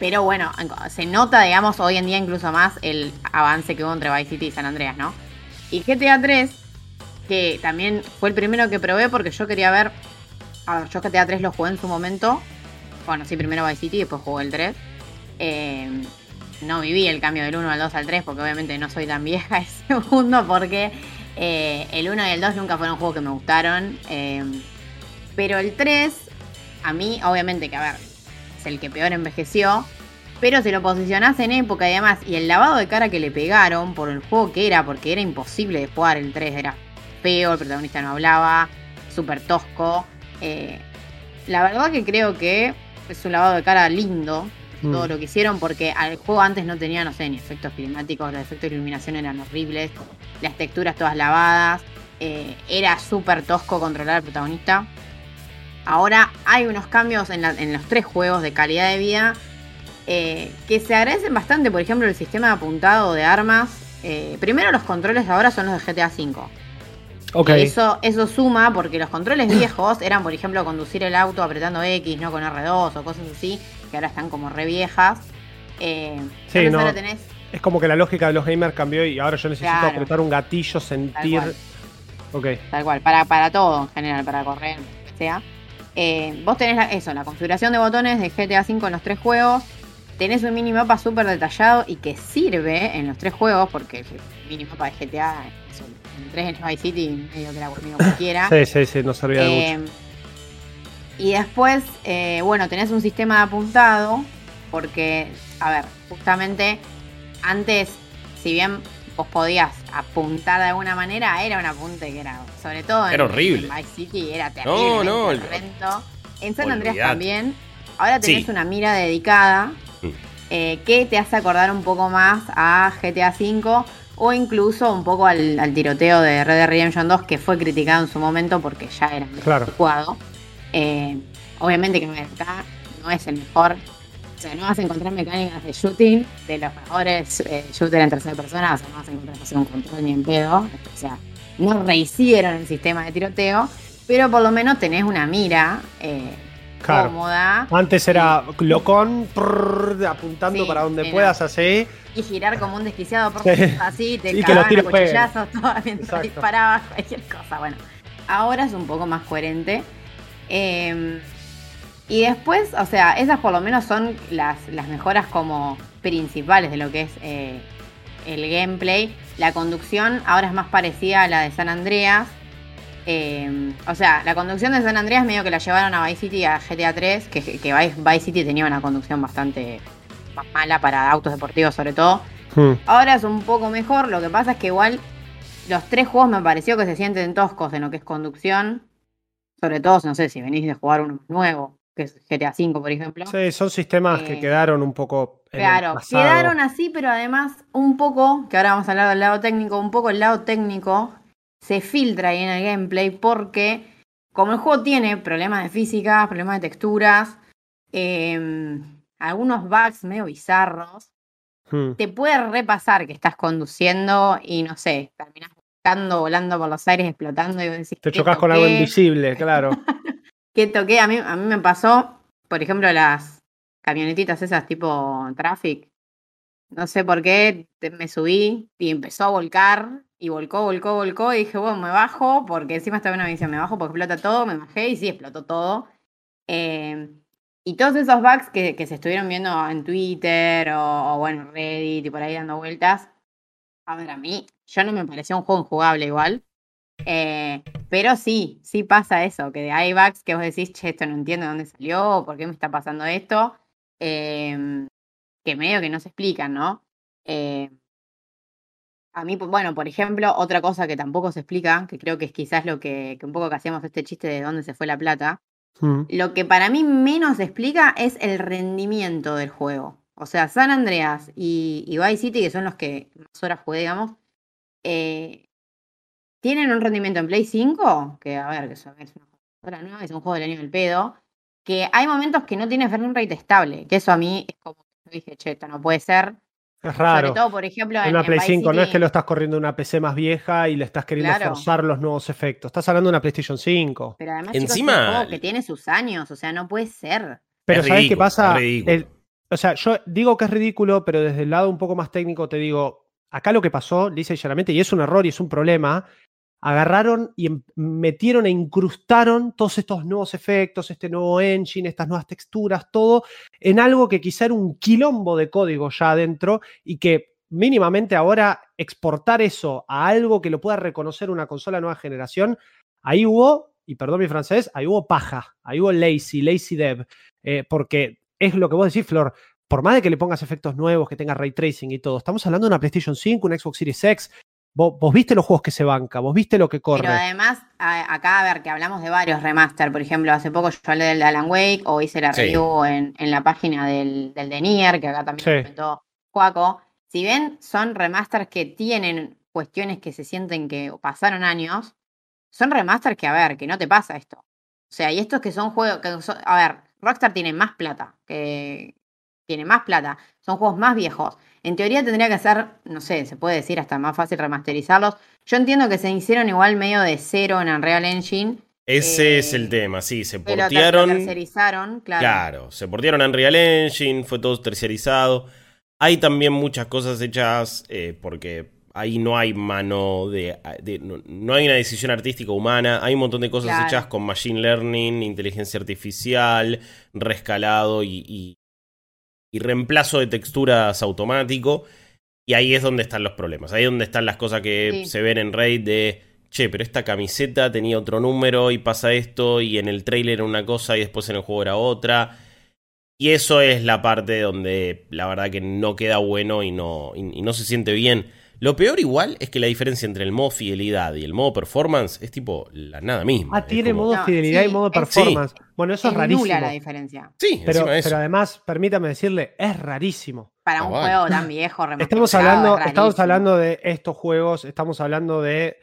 Pero bueno, en- se nota, digamos, hoy en día incluso más el avance que hubo entre Vice City y San Andreas, ¿no? Y GTA 3, que también fue el primero que probé porque yo quería ver. A ver, yo GTA 3 lo jugué en su momento. Bueno, sí, primero Vice City y después jugué el 3. Eh, no viví el cambio del 1 al 2 al 3 porque obviamente no soy tan vieja el segundo porque eh, el 1 y el 2 nunca fueron juegos que me gustaron. eh, pero el 3, a mí, obviamente que a ver, es el que peor envejeció. Pero si lo posicionás en época y demás, y el lavado de cara que le pegaron por el juego que era, porque era imposible de jugar el 3, era feo, el protagonista no hablaba, súper tosco. Eh, la verdad que creo que es un lavado de cara lindo todo Mm. lo que hicieron, porque al juego antes no tenía, no sé, ni efectos climáticos, los efectos de iluminación eran horribles, las texturas todas lavadas, eh, era súper tosco controlar al protagonista. Ahora hay unos cambios en, la- en los tres juegos de calidad de vida eh, que se agradecen bastante. Por ejemplo, el sistema de apuntado de armas. Eh, primero, los controles ahora son los de GTA V. Eso, eso suma porque los controles viejos eran, por ejemplo, conducir el auto apretando X, no con R2 o cosas así, que ahora están como re viejas. Eh, Sí, no. ahora tenés Es como que la lógica de los gamers cambió y ahora yo necesito Claro. apretar un gatillo, sentir. cual. Ok. Tal cual, para, para todo en general, para correr, sea. Eh, vos tenés la- eso, la configuración de botones de GTA V en los tres juegos. Tenés un minimapa súper detallado y que sirve en los tres juegos, porque el minimapa de GTA es un- en 3 en Vice City, medio que la medio cualquiera. Sí, sí, sí, no servía de Eh, mucho. y después, eh, bueno, tenés un sistema de apuntado, porque, a ver, justamente antes, si bien vos podías apuntar de alguna manera, era un apunte que era, sobre todo en, Era horrible. en Vice City, era terrible. No, no, el- En San Andreas Olvidate. también. Ahora tenés Sí. una mira dedicada Mm. eh, que te hace acordar un poco más a GTA V o incluso un poco al, al tiroteo de Red Dead Redemption 2 que fue criticado en su momento porque ya era Claro. adecuado. Eh, obviamente que acá no es el mejor. O sea, no vas a encontrar mecánicas de shooting de los mejores eh, shooters en tercera persona. O sea, no vas a encontrar un control ni en pedo. O sea, no rehicieron el sistema de tiroteo. Pero por lo menos tenés una mira eh, Claro. cómoda. Antes era locón, prrr, apuntando Sí, para donde era. puedas, así. y girar como un desquiciado por Sí. así, te Y que los tiros cuchillazos todo mientras disparabas cualquier cosa. Bueno, ahora es un poco más coherente. Eh, y después, o sea, esas por lo menos son las, las mejoras como principales de lo que es eh, el gameplay. La conducción ahora es más parecida a la de San Andreas. Eh, o sea, la conducción de San Andreas medio que la llevaron a Vice City a GTA 3, que, que Vice Vice City tenía una conducción bastante mala para autos deportivos sobre todo. Hmm. Ahora es un poco mejor, lo que pasa es que igual los tres juegos me pareció que se sienten toscos en lo que es conducción. Sobre todo, no sé, si venís de jugar uno nuevo, que es GTA V, por ejemplo. Sí, son sistemas que Eh, quedaron un poco. en el Claro, pasado. quedaron así, pero además un poco, que ahora vamos a hablar del lado técnico, un poco el lado técnico se filtra ahí en el gameplay porque como el juego tiene problemas de física, problemas de texturas, eh, algunos bugs medio bizarros, Hmm. te puede repasar que estás conduciendo y no sé, terminás buscando, volando por los aires, explotando y vos decís, Te "¿Qué chocas con algo invisible, claro. que toqué, a mí, a mí me pasó, por ejemplo, las camionetitas esas tipo traffic. No sé por qué me subí y empezó a volcar y volcó, volcó, volcó y dije, bueno, me bajo porque encima estaba una misión, me bajo porque explota todo, me bajé y sí, explotó todo. Eh, y todos esos bugs que, que se estuvieron viendo en Twitter o, o bueno, Reddit y por ahí dando vueltas, a ver, a mí, yo no me pareció un juego injugable igual. Eh, pero sí, sí pasa eso, que hay bugs que vos decís, che, esto no entiendo de dónde salió, o por qué me está pasando esto, eh, que medio que no se explican, ¿no? Eh, a mí, bueno, por ejemplo, otra cosa que tampoco se explica, que creo que es quizás lo que, que un poco que hacíamos este chiste de dónde se fue la plata, Hmm. lo que para mí menos se explica es el rendimiento del juego. O sea, San Andreas y, y Vice City, que son los que más horas jugué, digamos, eh, tienen un rendimiento en Play 5, que a ver, que eso es una computadora nueva, es un juego del año del pedo, que hay momentos que no tiene frame rate estable, que eso a mí es como que dije, che, esto no puede ser. Es raro. Sobre todo, por ejemplo, en, En una en Play Vice 5 no es City- que lo estás corriendo en una PC más vieja y le estás queriendo Claro. forzar los nuevos efectos. Estás hablando de una PlayStation 5. Pero además, Encima- chicos, es un juego que tiene sus años, o sea, no puede ser. Pero Es ¿sabes qué ridículo, pasa? es ridículo. El- o sea, yo digo que es ridículo, pero desde el lado un poco más técnico te digo, acá lo que pasó, lisa y llanamente, y es un error y es un problema, agarraron y em- metieron e incrustaron todos estos nuevos efectos, este nuevo engine, estas nuevas texturas, todo en algo que quizá era un quilombo de código ya adentro y que mínimamente ahora exportar eso a algo que lo pueda reconocer una consola nueva generación, ahí hubo, y perdón mi francés, ahí hubo paja, ahí hubo lazy, lazy dev, eh, porque es lo que vos decís, Flor, por más de que le pongas efectos nuevos, que tenga ray tracing y todo, estamos hablando de una PlayStation 5, una Xbox Series X, vos, vos viste los juegos que se banca, vos viste lo que corre. Pero además, a- acá, a ver, que hablamos de varios remaster. Por ejemplo, hace poco yo hablé del de Alan Wake o hice la Sí. review en, en la página del, del de Nier, que acá también Sí. comentó Juaco. Si bien son remasters que tienen cuestiones que se sienten que pasaron años, son remasters que, a ver, que no te pasa esto. O sea, y estos que son juegos, que son- a ver, Rockstar tiene más plata, que tiene más plata, son juegos más viejos. En teoría tendría que ser, no sé, se puede decir hasta más fácil remasterizarlos. Yo entiendo que se hicieron igual medio de cero en Unreal Engine, Ese Eh, es el tema, sí, se pero ter- lo portearon. tercerizaron, claro. Claro, se portearon a Unreal Engine, fue todo terciarizado. Hay también muchas cosas hechas eh, porque ahí no hay mano de. de- no, no hay una decisión artística humana. Hay un montón de cosas Claro. hechas con machine learning, inteligencia artificial, rescalado y, y, y reemplazo de texturas automático. Y ahí es donde están los problemas. Ahí es donde están las cosas que Sí. se ven en Raid de. Che, pero esta camiseta tenía otro número y pasa esto, y en el trailer era una cosa y después en el juego era otra. Y eso es la parte donde la verdad que no queda bueno y no, y, y no se siente bien. Lo peor igual es que la diferencia entre el modo fidelidad y el modo performance es tipo la nada misma. Ah, tiene como- modo No, fidelidad sí, y modo es- performance. Bueno, eso es, es rarísimo. nula la diferencia. Sí, Pero, encima de eso. pero además, permítame decirle, es rarísimo. Para Ah, un vale. juego tan viejo, Estamos hablando, es estamos hablando de estos juegos, estamos hablando de.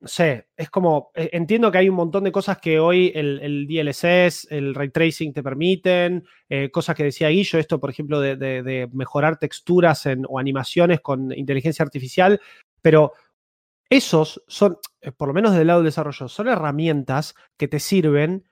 No sé, es como. eh, Entiendo que hay un montón de cosas que hoy el, el DLSS, el ray tracing te permiten, eh, cosas que decía Guillo, esto, por ejemplo, de, de- mejorar texturas o animaciones con inteligencia artificial, pero esos son, eh, por lo menos del lado del desarrollo, son herramientas que te sirven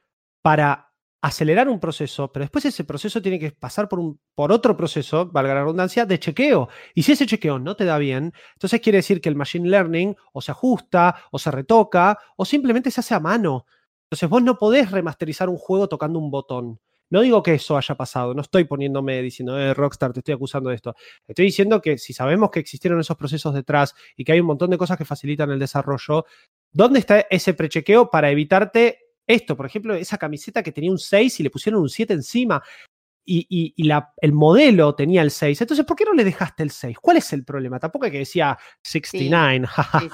para acelerar un proceso, pero después ese proceso tiene que pasar por, un, por otro proceso, valga la redundancia, de chequeo. Y si ese chequeo no te da bien, entonces quiere decir que el machine learning o se ajusta, o se retoca, o simplemente se hace a mano. Entonces vos no podés remasterizar un juego tocando un botón. No digo que eso haya pasado, no estoy poniéndome diciendo, eh, Rockstar, te estoy acusando de esto. Estoy diciendo que si sabemos que existieron esos procesos detrás y que hay un montón de cosas que facilitan el desarrollo, ¿dónde está ese prechequeo para evitarte esto? Por ejemplo, esa camiseta que tenía un 6 y le pusieron un 7 encima y, y- y la- el modelo tenía el 6. Entonces, ¿por qué no le dejaste el 6? ¿Cuál es el problema? Tampoco es que decía 69. Sí.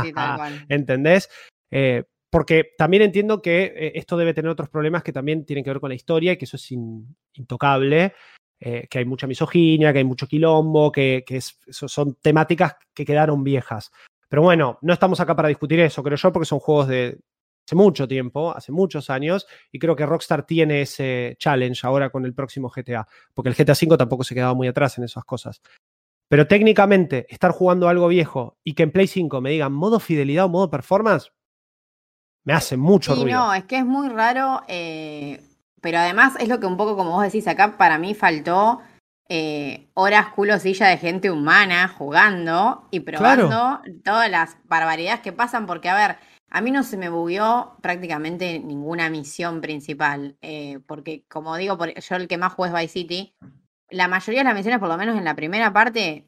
¿Entendés? Eh, porque también entiendo que eh, esto debe tener otros problemas que también tienen que ver con la historia y que eso es in- intocable, eh, que hay mucha misoginia, que hay mucho quilombo, que, que es- eso son temáticas que quedaron viejas. Pero bueno, no estamos acá para discutir eso, creo yo, porque son juegos de hace mucho tiempo, hace muchos años, y creo que Rockstar tiene ese challenge ahora con el próximo GTA, porque el GTA V tampoco se quedaba muy atrás en esas cosas. Pero técnicamente, estar jugando algo viejo y que en Play 5 me digan modo fidelidad o modo performance, me hace mucho Sí, ruido. no, es que es muy raro, eh, pero además es lo que un poco como vos decís acá, para mí faltó eh, horas culo silla de gente humana jugando y probando todas las barbaridades que pasan, porque a ver, a mí no se me bugueó prácticamente ninguna misión principal, eh, porque como digo, por- yo el que más jugué es Vice City, la mayoría de las misiones, por lo menos en la primera parte,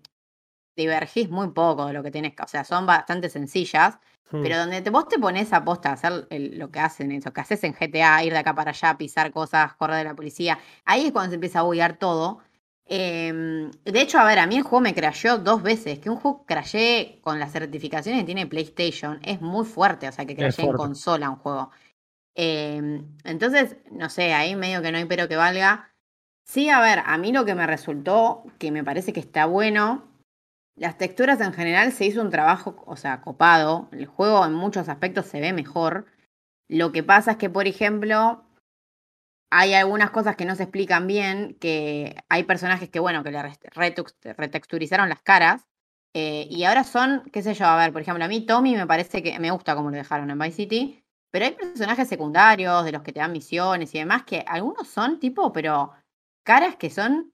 divergís muy poco de lo que tenés, o sea, son bastante sencillas. Hmm. Pero donde te, vos te pones a posta a hacer el- lo que hacen, eso que haces en GTA, ir de acá para allá, pisar cosas, correr de la policía, ahí es cuando se empieza a buguear todo. Em, de hecho, a ver, a mí el juego me crasheó dos veces. Que un juego crashee con las certificaciones que tiene PlayStation es muy fuerte, o sea, que crashee en consola un juego. Em, entonces, no sé, ahí medio que no hay pero que valga. Sí, a ver, a mí lo que me resultó, que me parece que está bueno, las texturas en general se hizo un trabajo, o sea, copado. El juego en muchos aspectos se ve mejor. Lo que pasa es que, por ejemplo, hay algunas cosas que no se explican bien, que hay personajes que, bueno, que le retexturizaron las caras. eh, y ahora son, qué sé yo, a ver, por ejemplo, a mí Tommy me parece que me gusta como lo dejaron en Vice City, pero hay personajes secundarios de los que te dan misiones y demás que algunos son tipo, pero caras que son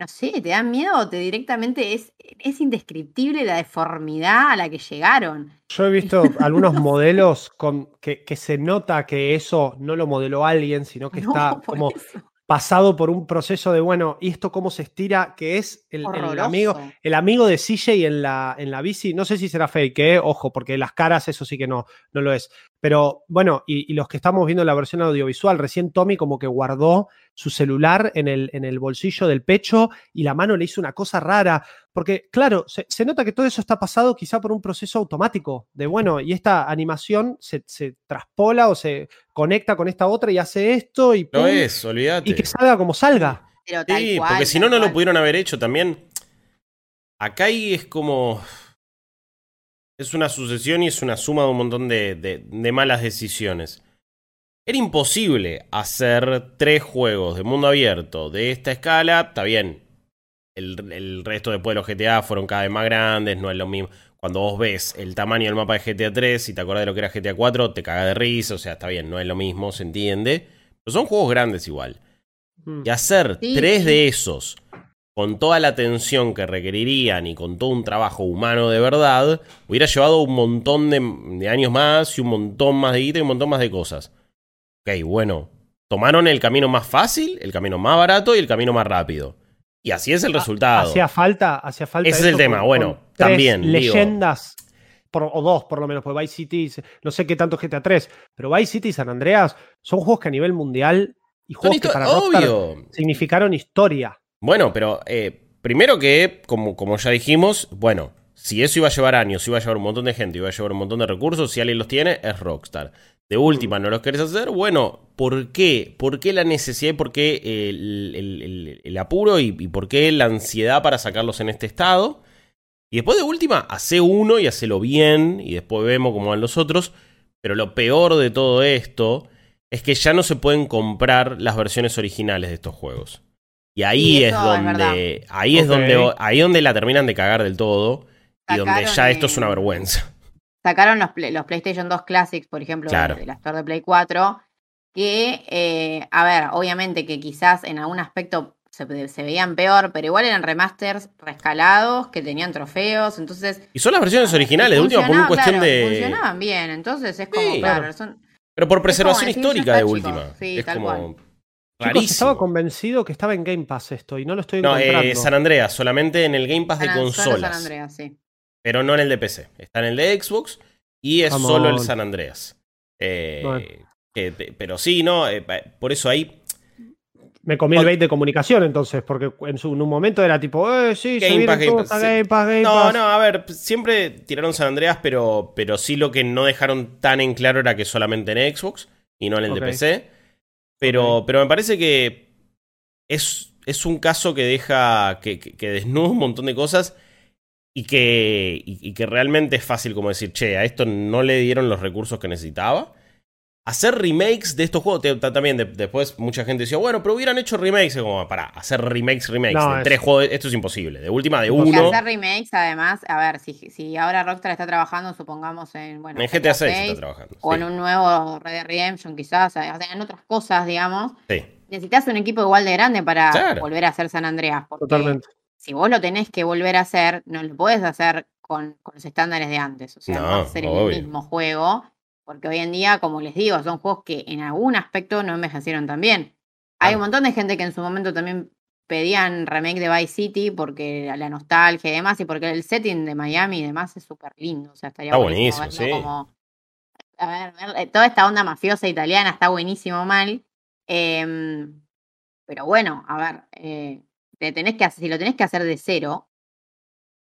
no sé, te dan miedo o te directamente es, es indescriptible la deformidad a la que llegaron. Yo he visto algunos modelos con, que, que se nota que eso no lo modeló alguien, sino que No, está como eso. Pasado por un proceso de, bueno, ¿y esto cómo se estira? Que es el, amigo, el amigo de CJ en la, en la bici. No sé si será fake, ¿eh? ojo, porque las caras eso sí que no, no lo es. Pero bueno, y, y los que estamos viendo la versión audiovisual, recién Tommy como que guardó su celular en el, en el bolsillo del pecho y la mano le hizo una cosa rara. Porque, claro, se, se nota que todo eso está pasado quizá por un proceso automático de, bueno, y esta animación se, se traspola o se conecta con esta otra y hace esto y, No pum, es, olvídate. y que salga como salga. Pero tal Sí, cual, porque si no, no lo pudieron haber hecho también. Acá ahí es como. Es una sucesión y es una suma de un montón de, de- de malas decisiones. Era imposible hacer tres juegos de mundo abierto de esta escala. Está bien. El, el resto después de los GTA fueron cada vez más grandes, no es lo mismo. Cuando vos ves el tamaño del mapa de GTA 3 y te acordás de lo que era GTA 4, te caga de risa. O sea, está bien, no es lo mismo, se entiende. Pero son juegos grandes igual. Mm. Y hacer Sí, tres sí. de esos con toda la atención que requerirían y con todo un trabajo humano de verdad, hubiera llevado un montón de, de años más y un montón más de guita y un montón más de cosas. Ok, bueno, tomaron el camino más fácil, el camino más barato y el camino más rápido. Y así es el resultado. Hacía falta, hacía falta. Ese es el tema, con- bueno, con tres también, digo. Leyendas, por- o dos por lo menos, porque Vice City, no sé qué tanto GTA 3, pero Vice City y San Andreas son juegos que a nivel mundial y juegos que para Rockstar obvio. significaron historia. Bueno, pero eh, primero que, como, como ya dijimos, bueno, si eso iba a llevar años, iba a llevar un montón de gente, iba a llevar un montón de recursos, si alguien los tiene, es Rockstar. De última, no los querés hacer, bueno, ¿por qué? ¿Por qué la necesidad y por qué el, el- el- el apuro y, y por qué la ansiedad para sacarlos en este estado? Y después de última, hace uno y hacelo bien y después vemos cómo van los otros. Pero lo peor de todo esto es que ya no se pueden comprar las versiones originales de estos juegos. Y ahí es donde. ahí es donde. Ahí es donde la terminan de cagar del todo. Y donde ya esto es una vergüenza. Sacaron los, Play- los PlayStation 2 Classics, por ejemplo, Claro. de, de la Store de Play 4, que, eh, a ver, obviamente que quizás en algún aspecto se, se veían peor, pero igual eran remasters rescalados, que tenían trofeos, entonces... Y son las versiones originales, de última, por una cuestión claro, de. Funcionaban bien, entonces es como, Sí. claro, son... Pero por preservación decir, histórica de última. Sí, es tal como. cual. Chicos, Rarísimo. estaba convencido que estaba en Game Pass esto y no lo estoy no, encontrando. eh, San Andreas, solamente en el Game Pass de San- solo consolas. San Andreas, sí. Pero no en el de PC. Está en el de Xbox y es Come solo el. San Andreas. Eh, Bueno. que- pe- pero sí, no, eh, por eso ahí. Me comí el bait de comunicación entonces, porque en, su, en un momento era tipo, eh, sí, Game Pass, Game todos Pass, a sí. Game Pass, Game No, Pass. no, a ver, siempre tiraron San Andreas, pero, pero sí lo que no dejaron tan en claro era que solamente en Xbox y no en el Ok. de PC. Pero, pero me parece que es, es un caso que deja, que, que, que desnuda un montón de cosas y que, y, y que realmente es fácil como decir, che, a esto no le dieron los recursos que necesitaba. Hacer remakes de estos juegos, te- también de- después mucha gente decía, bueno, pero hubieran hecho remakes, como, para hacer remakes, remakes No, de es- tres juegos, esto es imposible. De última, de uno. hacer remakes, además, a ver, si, si ahora Rockstar está trabajando, supongamos, en, bueno, En GTA 6 VI, está trabajando. o sí. en un nuevo Red Dead Redemption, quizás, o sea, en otras cosas, digamos, Sí. necesitas un equipo igual de grande para Claro. volver a hacer San Andreas. Porque Totalmente. Si vos lo tenés que volver a hacer, no lo podés hacer con, con los estándares de antes. O sea, no, No, a obvio. el mismo juego. Porque hoy en día, como les digo, son juegos que en algún aspecto no envejecieron tan bien. Hay un montón de gente que en su momento también pedían remake de Vice City porque la- nostalgia y demás, y porque el setting de Miami y demás es súper lindo. O sea, estaría Está buenísimo sí. como- a ver, ver- eh, toda esta onda mafiosa italiana está buenísimo mal. Em, pero bueno, a ver, eh, te tenés que hacer, si lo tenés que hacer de cero,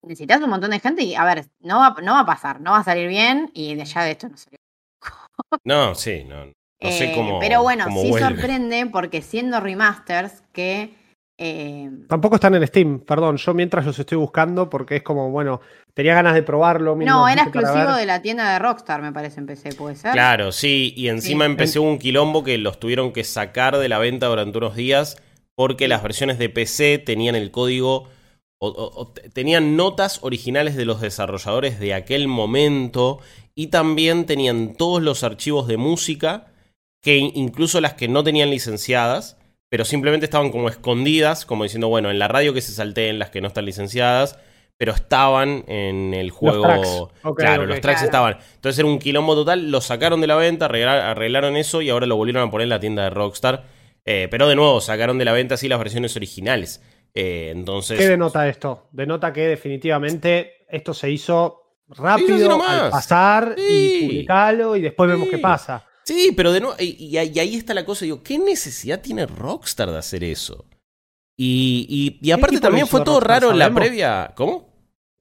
necesitas un montón de gente y, a ver, no va, no va a pasar, no va a salir bien y de allá de esto no salió. No, sí, no. No sé Eh, cómo. pero bueno, cómo sí vuelve. sorprende porque siendo remasters que... eh, Tampoco están en Steam, perdón. Yo mientras los estoy buscando porque es como, bueno, tenía ganas de probarlo. no, era exclusivo de la tienda de Rockstar, me parece, en PC, ¿puede ser? Claro, sí, y encima Sí. empecé un quilombo que los tuvieron que sacar de la venta durante unos días porque las versiones de PC tenían el código o, o- o te- tenían notas originales de los desarrolladores de aquel momento y también tenían todos los archivos de música que in- incluso las que no tenían licenciadas, pero simplemente estaban como escondidas, como diciendo, bueno, en la radio que se salteen las que no están licenciadas, pero estaban en el juego. tracks. Ok, claro, los tracks estaban. Entonces era un quilombo total, lo sacaron de la venta, arregla- arreglaron eso y ahora lo volvieron a poner en la tienda de Rockstar. Eh, pero de nuevo, sacaron de la venta así las versiones originales. Eh, entonces. ¿Qué denota esto? Denota que definitivamente esto se hizo Sí, sí, rápido nomás. al pasar Sí. y publicarlo y después vemos Sí. qué pasa. Sí, pero de nuevo, y, y ahí- está la cosa, digo, ¿qué necesidad tiene Rockstar de hacer eso? Y, y- y aparte también fue todo Rockstar, raro en la previa. ¿Cómo?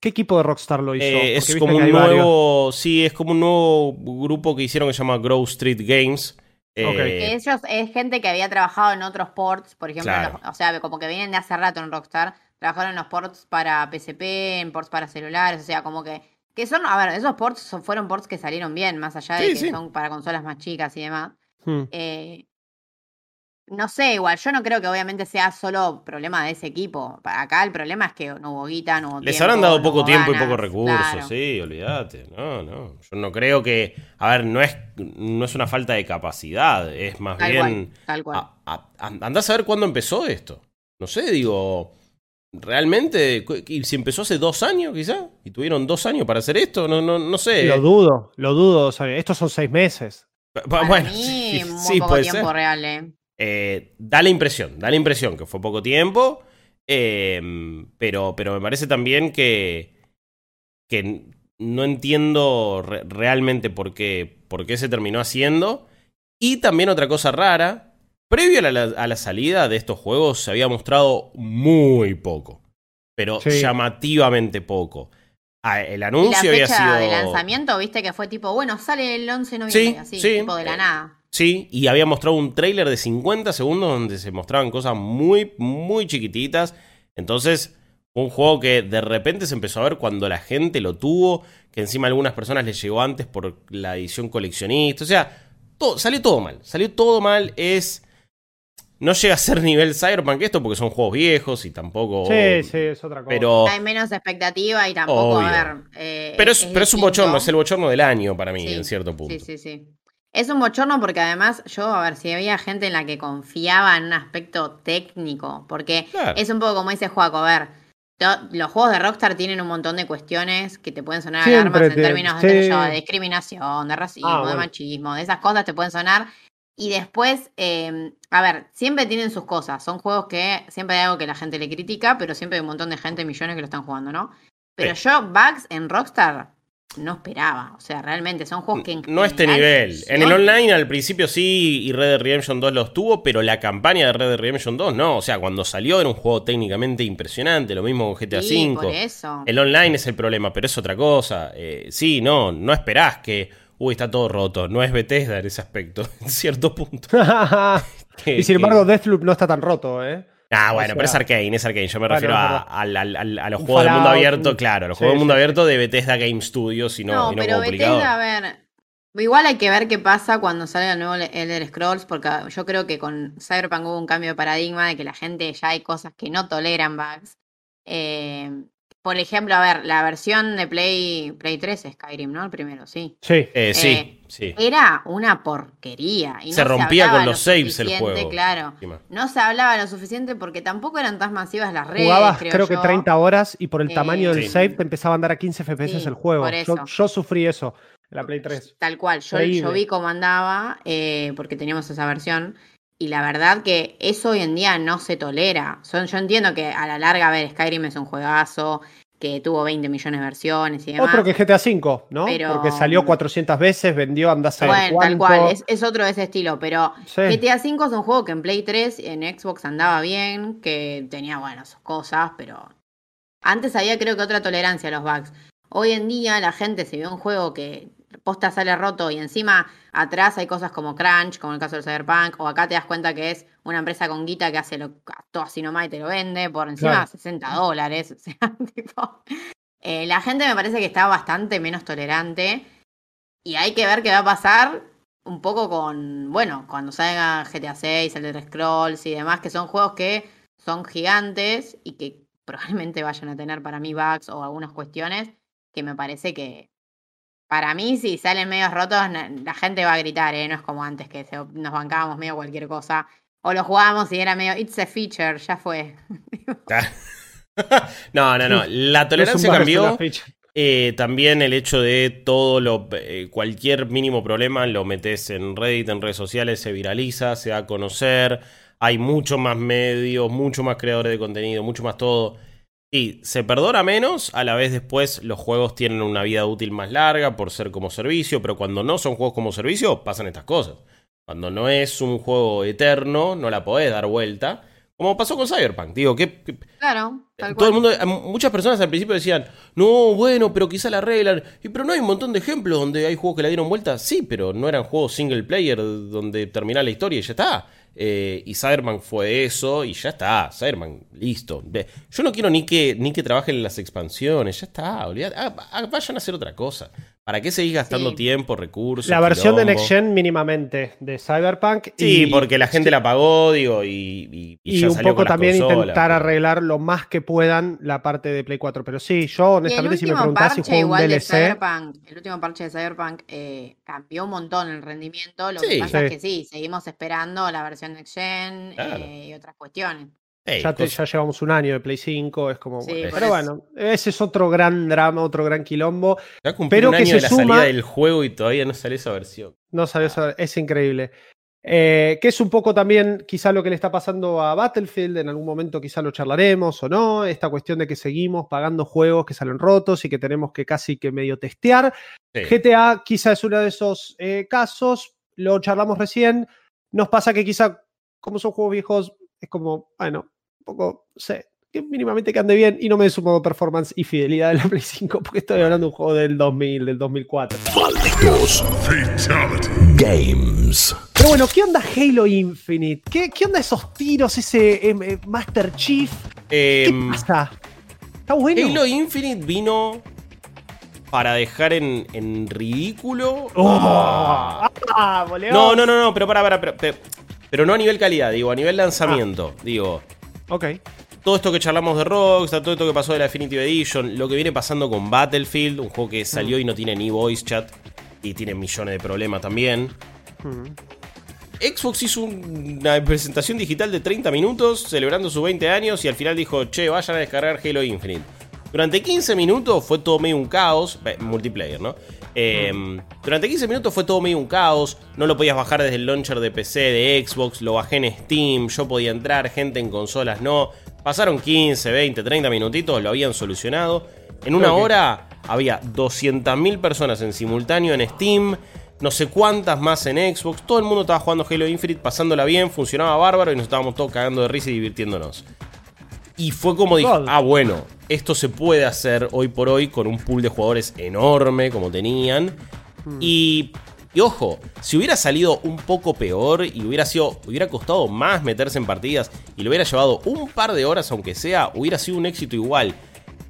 ¿Qué equipo de Rockstar lo hizo? Eh, es como un varios. nuevo. Sí, es como un nuevo grupo que hicieron que se llama Grove Street Games. Ok. Que ellos es gente que había trabajado en otros ports, por ejemplo, en Claro. los- o sea, como que vienen de hace rato en Rockstar, trabajaron en los ports para PSP, en ports para celulares, o sea, como que, que son, a ver, esos ports son- fueron ports que salieron bien, más allá de Sí, que sí. son para consolas más chicas y demás. Hmm. Eh, no sé, igual, yo no creo que obviamente sea solo problema de ese equipo. Acá el problema es que no hubo guita, no hubo Les tiempo, habrán dado no poco tiempo y ganas, poco recursos, claro. sí, olvídate. No, no. Yo no creo que. A ver, no es, no es una falta de capacidad, es más Tal bien. cual, tal cual. a- a- saber cuándo empezó esto. No sé, digo. realmente, y si empezó hace dos años quizá, y tuvieron dos años para hacer esto, no, no, no sé. Lo dudo, lo dudo. o sea, estos son seis meses. Para bueno, mí, sí, muy sí, poco puede tiempo ser. real, eh. Eh, da la impresión, da la impresión que fue poco tiempo, eh, pero, pero me parece también que, que no entiendo re- realmente por qué, por qué se terminó haciendo. Y también otra cosa rara, previo a la, a la salida de estos juegos se había mostrado muy poco, pero Sí. llamativamente poco. Ah, el Y la anuncio había fecha sido... de lanzamiento, viste que fue tipo, bueno, sale el 11 de noviembre, Sí, así, sí. tipo de la nada. Sí, y había mostrado un tráiler de 50 segundos donde se mostraban cosas muy, muy chiquititas. Entonces, un juego que de repente se empezó a ver cuando la gente lo tuvo, que encima a algunas personas les llegó antes por la edición coleccionista. O sea, todo, salió todo mal. Salió todo mal. Es. No llega a ser nivel Cyberpunk esto porque son juegos viejos y tampoco. Sí, sí, es otra cosa. Pero, Hay menos expectativa y tampoco, Obvio. a ver. eh, pero, es, pero es un bochorno, es el bochorno del año para mí, Sí, en cierto punto. Sí, sí, sí. Es un bochorno porque además yo, a ver, si había gente en la que confiaba en un aspecto técnico, porque Claro. es un poco como dice Juaco, a ver, los juegos de Rockstar tienen un montón de cuestiones que te pueden sonar Siempre alarmas en te- términos de, sí. discriminación, de racismo, Ah, de machismo, de esas cosas te pueden sonar. Y después, eh, a ver, siempre tienen sus cosas. Son juegos que siempre hay algo que la gente le critica, pero siempre hay un montón de gente, millones que lo están jugando, ¿no? Pero yo, bugs en Rockstar, no esperaba. O sea, realmente son juegos que. en No este nivel. En el online al principio sí, y Red Dead Redemption 2 los tuvo, pero la campaña de Red Dead Redemption 2 no. O sea, cuando salió era un juego técnicamente impresionante, lo mismo con GTA Sí, V. por eso. El online es el problema, pero es otra cosa. Eh, sí, no, no esperás que, uy, está todo roto. No es Bethesda en ese aspecto, en cierto punto. Que- y sin que- embargo, Deathloop no está tan roto, ¿eh? Ah, O bueno, sea- pero es Arkane, es Arkane. Yo me refiero a, los juegos de mundo abierto, claro, los sí, juegos de mundo sí. abierto de Bethesda Game Studios y no, No, y no pero. Bethesda, a ver. Igual hay que ver qué pasa cuando salga el nuevo Elder Scrolls, porque yo creo que con Cyberpunk hubo un cambio de paradigma de que la gente ya hay cosas que no toleran bugs. Eh, por ejemplo, a ver, la versión de Play, Play 3 es Skyrim, ¿no? El primero, sí. Sí. Eh, sí, Eh, sí. Era una porquería. Y no Se rompía con lo los saves el juego, Claro. No se hablaba lo suficiente porque tampoco eran tan masivas las redes. Jugabas creo, creo, que yo. 30 horas y por el Eh, tamaño del Sí. save te empezaba a andar a 15 FPS Sí, el juego. por Yo, eso. yo sufrí eso en la Play 3. Tal cual, yo vi cómo andaba eh, porque teníamos esa versión y la verdad que eso hoy en día no se tolera. Son, yo entiendo que a la larga, a ver, Skyrim es un juegazo que tuvo 20 millones de versiones y demás. Otro que GTA V, ¿no? Pero- Porque salió 400 veces, vendió, andás a bueno, cuánto. tal cual, es, es otro de ese estilo, pero Sí. GTA V es un juego que en Play 3 y en Xbox andaba bien, que tenía, bueno, sus cosas, pero antes había creo que otra tolerancia a los bugs. Hoy en día la gente se ve un juego que posta sale roto y encima atrás hay cosas como Crunch, como el caso del Cyberpunk, o acá te das cuenta que es una empresa con guita que hace lo, todo así nomás y te lo vende por encima Claro. 60 dólares. O sea, tipo, eh, la gente me parece que está bastante menos tolerante y hay que ver qué va a pasar un poco con, bueno, cuando salga GTA 6, el de Scrolls y demás, que son juegos que son gigantes y que probablemente vayan a tener para mí bugs o algunas cuestiones que me parece que para mí si salen medios rotos la gente va a gritar, ¿eh? No es como antes que se- nos bancábamos medio cualquier cosa. O lo jugábamos y era medio, it's a feature, ya fue. no, no, no. La tolerancia cambió. Eh, también el hecho de todo lo eh, cualquier mínimo problema lo metes en Reddit, en redes sociales, se viraliza, se da a conocer, hay mucho más medios, mucho más creadores de contenido, mucho más todo. Y se perdona menos, a la vez después los juegos tienen una vida útil más larga por ser como servicio, pero cuando no son juegos como servicio pasan estas cosas. Cuando no es un juego eterno, no la podés dar vuelta. Como pasó con Cyberpunk, digo, ¿qué, qué- Claro, tal todo el mundo, eh, muchas personas al principio decían, no, bueno, pero quizá la arreglan. Y pero no hay un montón de ejemplos donde hay juegos que la dieron vuelta. Sí, pero no eran juegos single player donde termina la historia y ya está. Eh, y Cyberpunk fue eso y ya está. Cyberpunk, listo. Yo no quiero ni que, ni que trabajen en las expansiones, ya está. Ah, ah, vayan a hacer otra cosa. ¿Para qué seguís gastando Sí. tiempo, recursos? La versión de quilombo? Next Gen mínimamente de Cyberpunk. Sí, y- porque la gente la pagó, digo, y, y, y Y, ya un salió poco también consolas, intentar pero- arreglar lo más que puedan la parte de Play 4. Pero sí, yo honestamente si me preguntás si juego un igual de DLC, Cyberpunk, el último parche de Cyberpunk eh, cambió un montón el rendimiento. Lo Sí. que pasa es Sí. que sí, seguimos esperando la versión Next Gen Claro. eh, y otras cuestiones. Ya, te- cos- ya llevamos un año de Play 5, es como. Sí, bueno. por pero bueno, ese es otro gran drama, otro gran quilombo. ya pero un que año se de la suma- salida del juego y todavía no sale esa versión. No sabes, es increíble. Eh, que es un poco también quizá lo que le está pasando a Battlefield, en algún momento quizá lo charlaremos o no, esta cuestión de que seguimos pagando juegos que salen rotos y que tenemos que casi que medio testear. Sí. GTA quizá es uno de esos eh, casos, lo charlamos recién, nos pasa que quizá como son juegos viejos, es como, bueno, un poco, no sé, que mínimamente que ande bien y no me sumo performance y fidelidad de la Play 5 porque estoy hablando de un juego del 2000, del 2004. Malditos Games. Pero bueno, ¿qué onda Halo Infinite? ¿Qué, qué onda esos tiros, ese em, eh, Master Chief? ¿Qué Em, pasa? ¿Está bueno? Halo Infinite vino para dejar en, en ridículo. Oh, ah, boludo. No, no, no, no, pero para, para, pero, pero- pero no a nivel calidad, digo, a nivel lanzamiento. Digo, Ok. todo esto que charlamos de Rockstar, todo esto que pasó de la Definitive Edition, lo que viene pasando con Battlefield, un juego que salió y no tiene ni voice chat y tiene millones de problemas también. Mm. Xbox hizo una presentación digital de 30 minutos celebrando sus 20 años y al final dijo, che, vayan a descargar Halo Infinite. Durante 15 minutos fue todo medio un caos, eh, multiplayer, ¿no? Eh, Durante 15 minutos fue todo medio un caos, no lo podías bajar desde el launcher de PC, de Xbox, lo bajé en Steam, yo podía entrar, gente en consolas no. Pasaron 15, 20, 30 minutitos, lo habían solucionado. En una hora había 200.000 personas en simultáneo en Steam, no sé cuántas más en Xbox. Todo el mundo estaba jugando Halo Infinite, pasándola bien, funcionaba bárbaro y nos estábamos todos cagando de risa y divirtiéndonos. Y fue como dije, ah, bueno, esto se puede hacer hoy por hoy con un pool de jugadores enorme como tenían. Y, y ojo, si hubiera salido un poco peor y hubiera sido, hubiera costado más meterse en partidas y le hubiera llevado un par de horas, aunque sea, hubiera sido un éxito igual.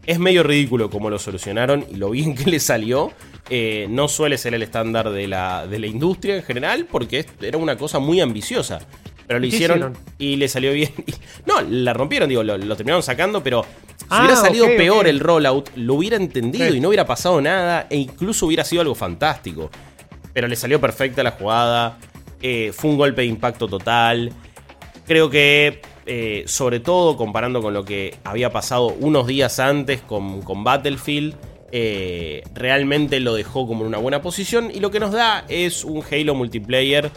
Es medio ridículo cómo lo solucionaron y lo bien que le salió. Eh, no suele ser el estándar de la, de la industria en general porque era una cosa muy ambiciosa. Pero lo ¿Qué hicieron hicieron? y le salió bien. No, la rompieron, digo, lo, lo terminaron sacando, pero si Ah, hubiera salido peor el rollout, lo hubiera entendido Sí. y no hubiera pasado nada e incluso hubiera sido algo fantástico. Pero le salió perfecta la jugada, eh, fue un golpe de impacto total. Creo que, eh, sobre todo comparando con lo que había pasado unos días antes con, con Battlefield, eh, realmente lo dejó como en una buena posición y lo que nos da es un Halo multiplayer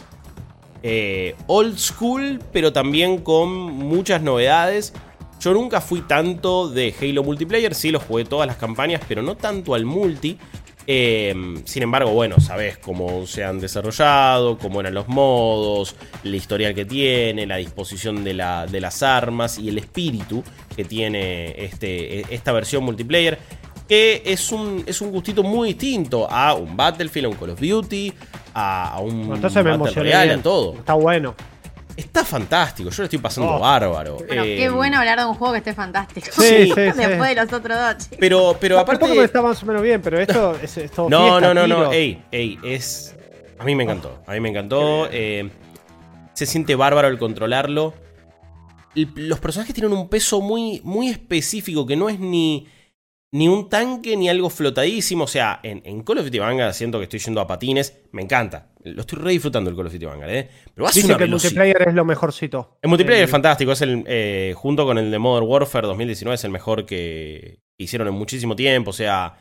eh, old school, pero también con muchas novedades. Yo nunca fui tanto de Halo multiplayer, sí lo jugué todas las campañas, pero no tanto al multi. Eh, sin embargo, bueno, sabes cómo se han desarrollado, cómo eran los modos, la historial que tiene, la disposición de, la- de las armas y el espíritu que tiene este, esta versión multiplayer. Que es un, es un gustito muy distinto a un Battlefield, a un Call of Duty, a, a un Entonces me emocioné. Todo. Está bueno. Está fantástico, yo lo estoy pasando Oh. bárbaro. Bueno, Eh, qué bueno hablar de un juego que esté fantástico. Sí, sí, sí. Después de los otros dos. chicos. Pero, pero Aparte está más o menos bien, pero esto es, es todo No, fiesta, no, no, no. Ey, ey, es. A mí me encantó. A mí me encantó. eh, se siente bárbaro el controlarlo. El- los personajes tienen un peso muy, muy específico que no es ni. Ni un tanque ni algo flotadísimo. O sea, en, en Call of Duty Vanguard siento que estoy yendo a patines. Me encanta. Lo estoy re disfrutando el Call of Duty Vanguard, ¿eh? Pero una que el multiplayer es lo mejorcito. El multiplayer Eh, es fantástico, es el eh, junto con el de Modern Warfare 2019 es el mejor que hicieron en muchísimo tiempo, o sea,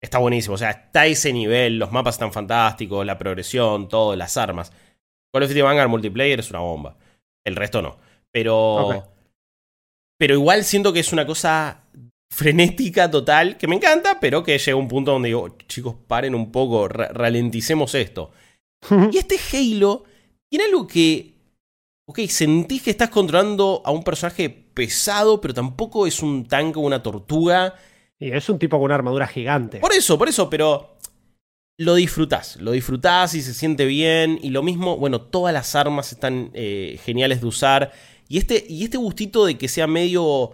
está buenísimo, o sea, está a ese nivel, los mapas están fantásticos, la progresión, todo, las armas. Call of Duty Vanguard multiplayer es una bomba, el resto no, pero pero igual siento que es una cosa frenética total, que me encanta, pero que llega a un punto donde digo, chicos, paren un poco, ra- ralenticemos esto. Y este Halo tiene algo que. Ok, sentís que estás controlando a un personaje pesado, pero tampoco es un tanque o una tortuga. Y es un tipo con una armadura gigante. Por eso, por eso, pero. Lo disfrutás, lo disfrutás y se siente bien. Y lo mismo, bueno, todas las armas están eh, geniales de usar. Y este, y este gustito de que sea medio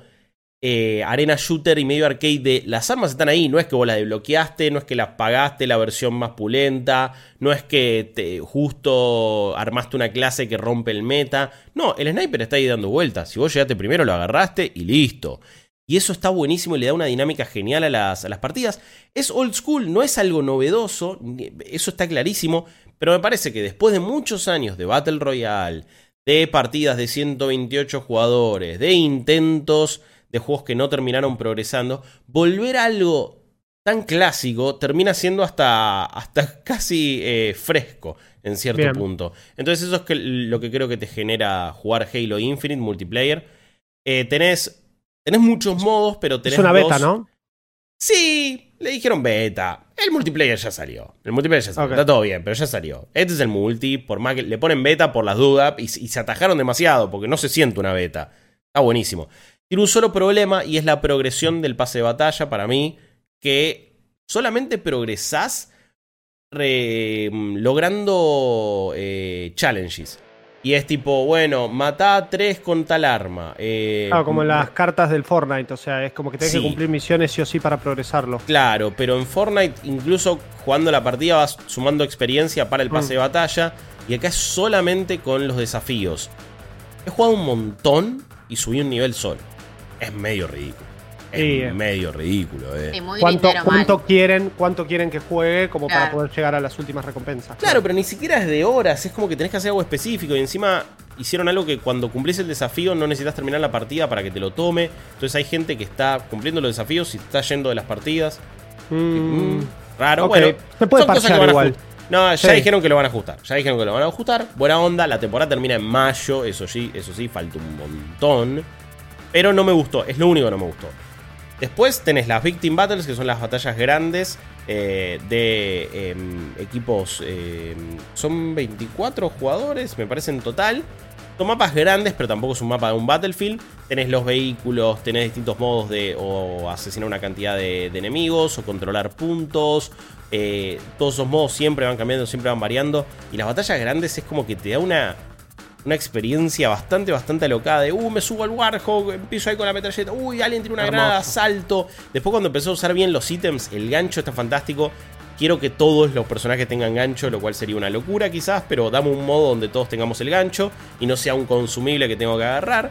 eh, arena shooter y medio arcade de las armas están ahí, no es que vos las desbloqueaste, no es que las pagaste la versión más pulenta, no es que te, justo armaste una clase que rompe el meta, no, el sniper está ahí dando vueltas, si vos llegaste primero lo agarraste y listo. Y eso está buenísimo y le da una dinámica genial a las, a las partidas. Es old school, no es algo novedoso, eso está clarísimo, pero me parece que después de muchos años de Battle Royale, de partidas de 128 jugadores, de intentos de juegos que no terminaron progresando, volver a algo tan clásico termina siendo hasta, hasta casi eh, fresco en cierto Bien. punto. Entonces eso es que, lo que creo que te genera jugar Halo Infinite multiplayer. Eh, tenés, tenés muchos modos, pero tenés Es una beta, dos- ¿no? Sí, le dijeron beta. El multiplayer ya salió. El multiplayer ya salió. Está todo bien, pero ya salió. Este es el multi. Por más que le ponen beta por las dudas y, y se atajaron demasiado porque no se siente una beta. Está buenísimo. Tiene un solo problema y es la progresión del pase de batalla para mí. Que solamente progresás re- logrando eh, challenges. Y es tipo, bueno, matá a tres con tal arma. Eh, Claro, como en las cartas del Fortnite, o sea, es como que tenés Sí. que cumplir misiones sí o sí para progresarlo. Claro, pero en Fortnite, incluso jugando la partida, vas sumando experiencia para el pase Mm. de batalla. Y acá es solamente con los desafíos. He jugado un montón y subí un nivel solo. Es medio ridículo. Es Sí, eh. medio ridículo, eh. Sí, muy ¿Cuánto, cuánto quieren, ¿Cuánto quieren que juegue como para poder llegar a las últimas recompensas? Claro, pero ni siquiera es de horas. Es como que tenés que hacer algo específico. Y encima hicieron algo que cuando cumplís el desafío no necesitas terminar la partida para que te lo tome. Entonces hay gente que está cumpliendo los desafíos y está yendo de las partidas. Mm, Mm, raro. ok. Bueno, Se puede son cosas que parchear van a igual. No, ya Sí. dijeron que lo van a ajustar. Ya dijeron que lo van a ajustar. Buena onda. La temporada termina en mayo. Eso sí, eso sí, falta un montón. Pero no me gustó. Es lo único que no me gustó. Después tenés las Victim Battles, que son las batallas grandes eh, de em, equipos. em, son 24 jugadores, me parece en total. Son mapas grandes, pero tampoco es un mapa de un Battlefield. Tenés los vehículos, tenés distintos modos de asesinar una cantidad de, de enemigos, o controlar puntos. Eh, todos esos modos siempre van cambiando, siempre van variando. Y las batallas grandes es como que te da una, una experiencia bastante, bastante alocada de, uh, me subo al Warhog, empiezo ahí con la metralleta, uy, alguien tiene una Hermoso. granada, salto. Después cuando empezó a usar bien los ítems, el gancho está fantástico. Quiero que todos los personajes tengan gancho, lo cual sería una locura quizás, pero dame un modo donde todos tengamos el gancho y no sea un consumible que tengo que agarrar.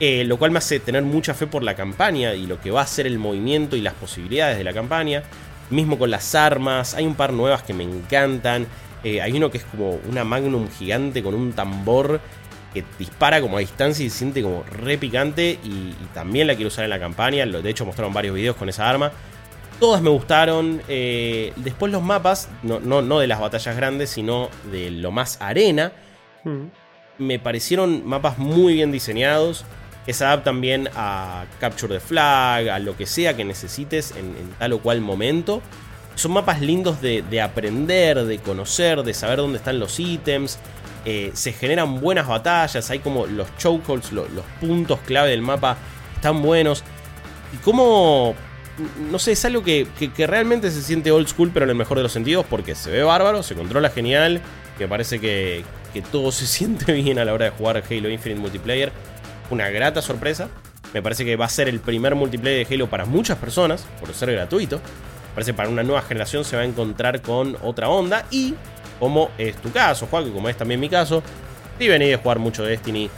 Eh, lo cual me hace tener mucha fe por la campaña y lo que va a ser el movimiento y las posibilidades de la campaña. Mismo con las armas, hay un par nuevas que me encantan. Eh, hay uno que es como una magnum gigante con un tambor que dispara como a distancia y se siente como re picante. Y, y también la quiero usar en la campaña. De hecho, mostraron varios videos con esa arma. Todas me gustaron. eh, después los mapas, no, no, no de las batallas grandes, sino de lo más arena mm. me parecieron mapas muy bien diseñados. Que se adaptan bien a Capture the Flag, a lo que sea que necesites en, en tal o cual momento. Son mapas lindos de, de aprender, de conocer, de saber dónde están los ítems. Eh, se generan buenas batallas, hay como los chokeholds, lo- los puntos clave del mapa están buenos. Y como, no sé, es algo que, que- que realmente se siente old school, pero en el mejor de los sentidos, porque se ve bárbaro, se controla genial, que parece que, que todo se siente bien a la hora de jugar Halo Infinite Multiplayer. Una grata sorpresa. Me parece que va a ser el primer multiplayer de Halo para muchas personas, por ser gratuito. Parece que para una nueva generación se va a encontrar con otra onda. Y como es tu caso, Juan, que como es también mi caso, si venís de jugar mucho Destiny,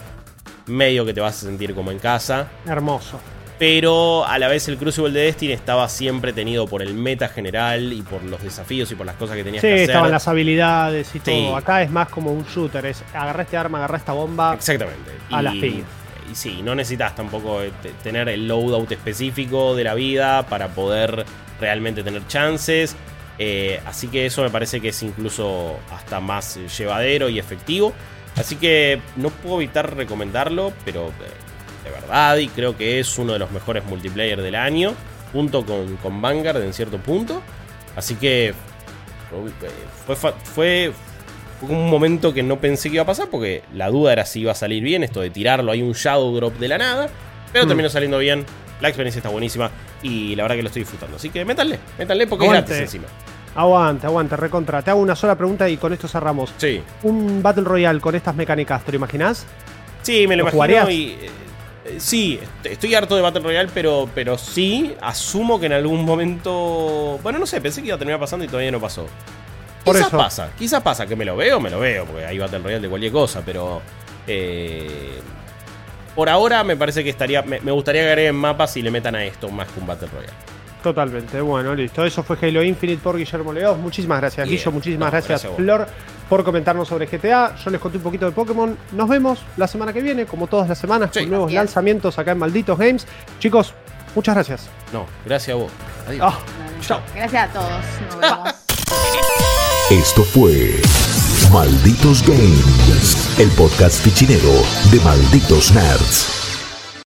medio que te vas a sentir como en casa. Hermoso. Pero a la vez el Crucible de Destiny estaba siempre tenido por el meta general y por los desafíos y por las cosas que tenías Sí, que hacer. estaban las habilidades y todo. Sí. Acá es más como un shooter, es agarra este arma, agarra esta bomba. Exactamente. A y, la fin. Y sí, no necesitas tampoco eh, te- tener el loadout específico de la vida para poder realmente tener chances. Eh, así que eso me parece que es incluso hasta más eh, llevadero y efectivo. Así que no puedo evitar recomendarlo, pero eh, de verdad, y creo que es uno de los mejores multiplayer del año, junto con, con Vanguard en cierto punto. Así que eh, fue, fa- fue, fue un momento que no pensé que iba a pasar porque la duda era si iba a salir bien esto de tirarlo hay un shadow drop de la nada pero Hmm. terminó saliendo bien la experiencia está buenísima y la verdad que lo estoy disfrutando así que métanle métanle porque Aguante. es gratis encima Aguante, aguante, recontra. Te hago una sola pregunta y con esto cerramos. sí Un Battle Royale con estas mecánicas, ¿te lo imaginás? sí me lo, ¿Lo imagino jugarías? y eh, eh, sí est- estoy harto de Battle Royale pero pero sí asumo que en algún momento bueno no sé pensé que iba a terminar pasando y todavía no pasó Por quizás eso. pasa, quizás pasa, que me lo veo, me lo veo, porque hay Battle Royale de cualquier cosa, pero. eh, por ahora me parece que estaría. Me, me gustaría que agreguen mapas y le metan a esto más que un Battle Royale. Totalmente, bueno, listo. Eso fue Halo Infinite por Guillermo Leoz. Muchísimas gracias, Bien. Guillo. Muchísimas No, gracias. Flor, por comentarnos sobre GTA. Yo les conté un poquito de Pokémon. Nos vemos la semana que viene, como todas las semanas, Sí. con nuevos lanzamientos acá en Malditos Games. Chicos, muchas gracias. No, gracias a vos. Adiós. Ah, chao. Gracias a todos. Nos vemos. Esto fue Malditos Games, el podcast fichinero de Malditos Nerds.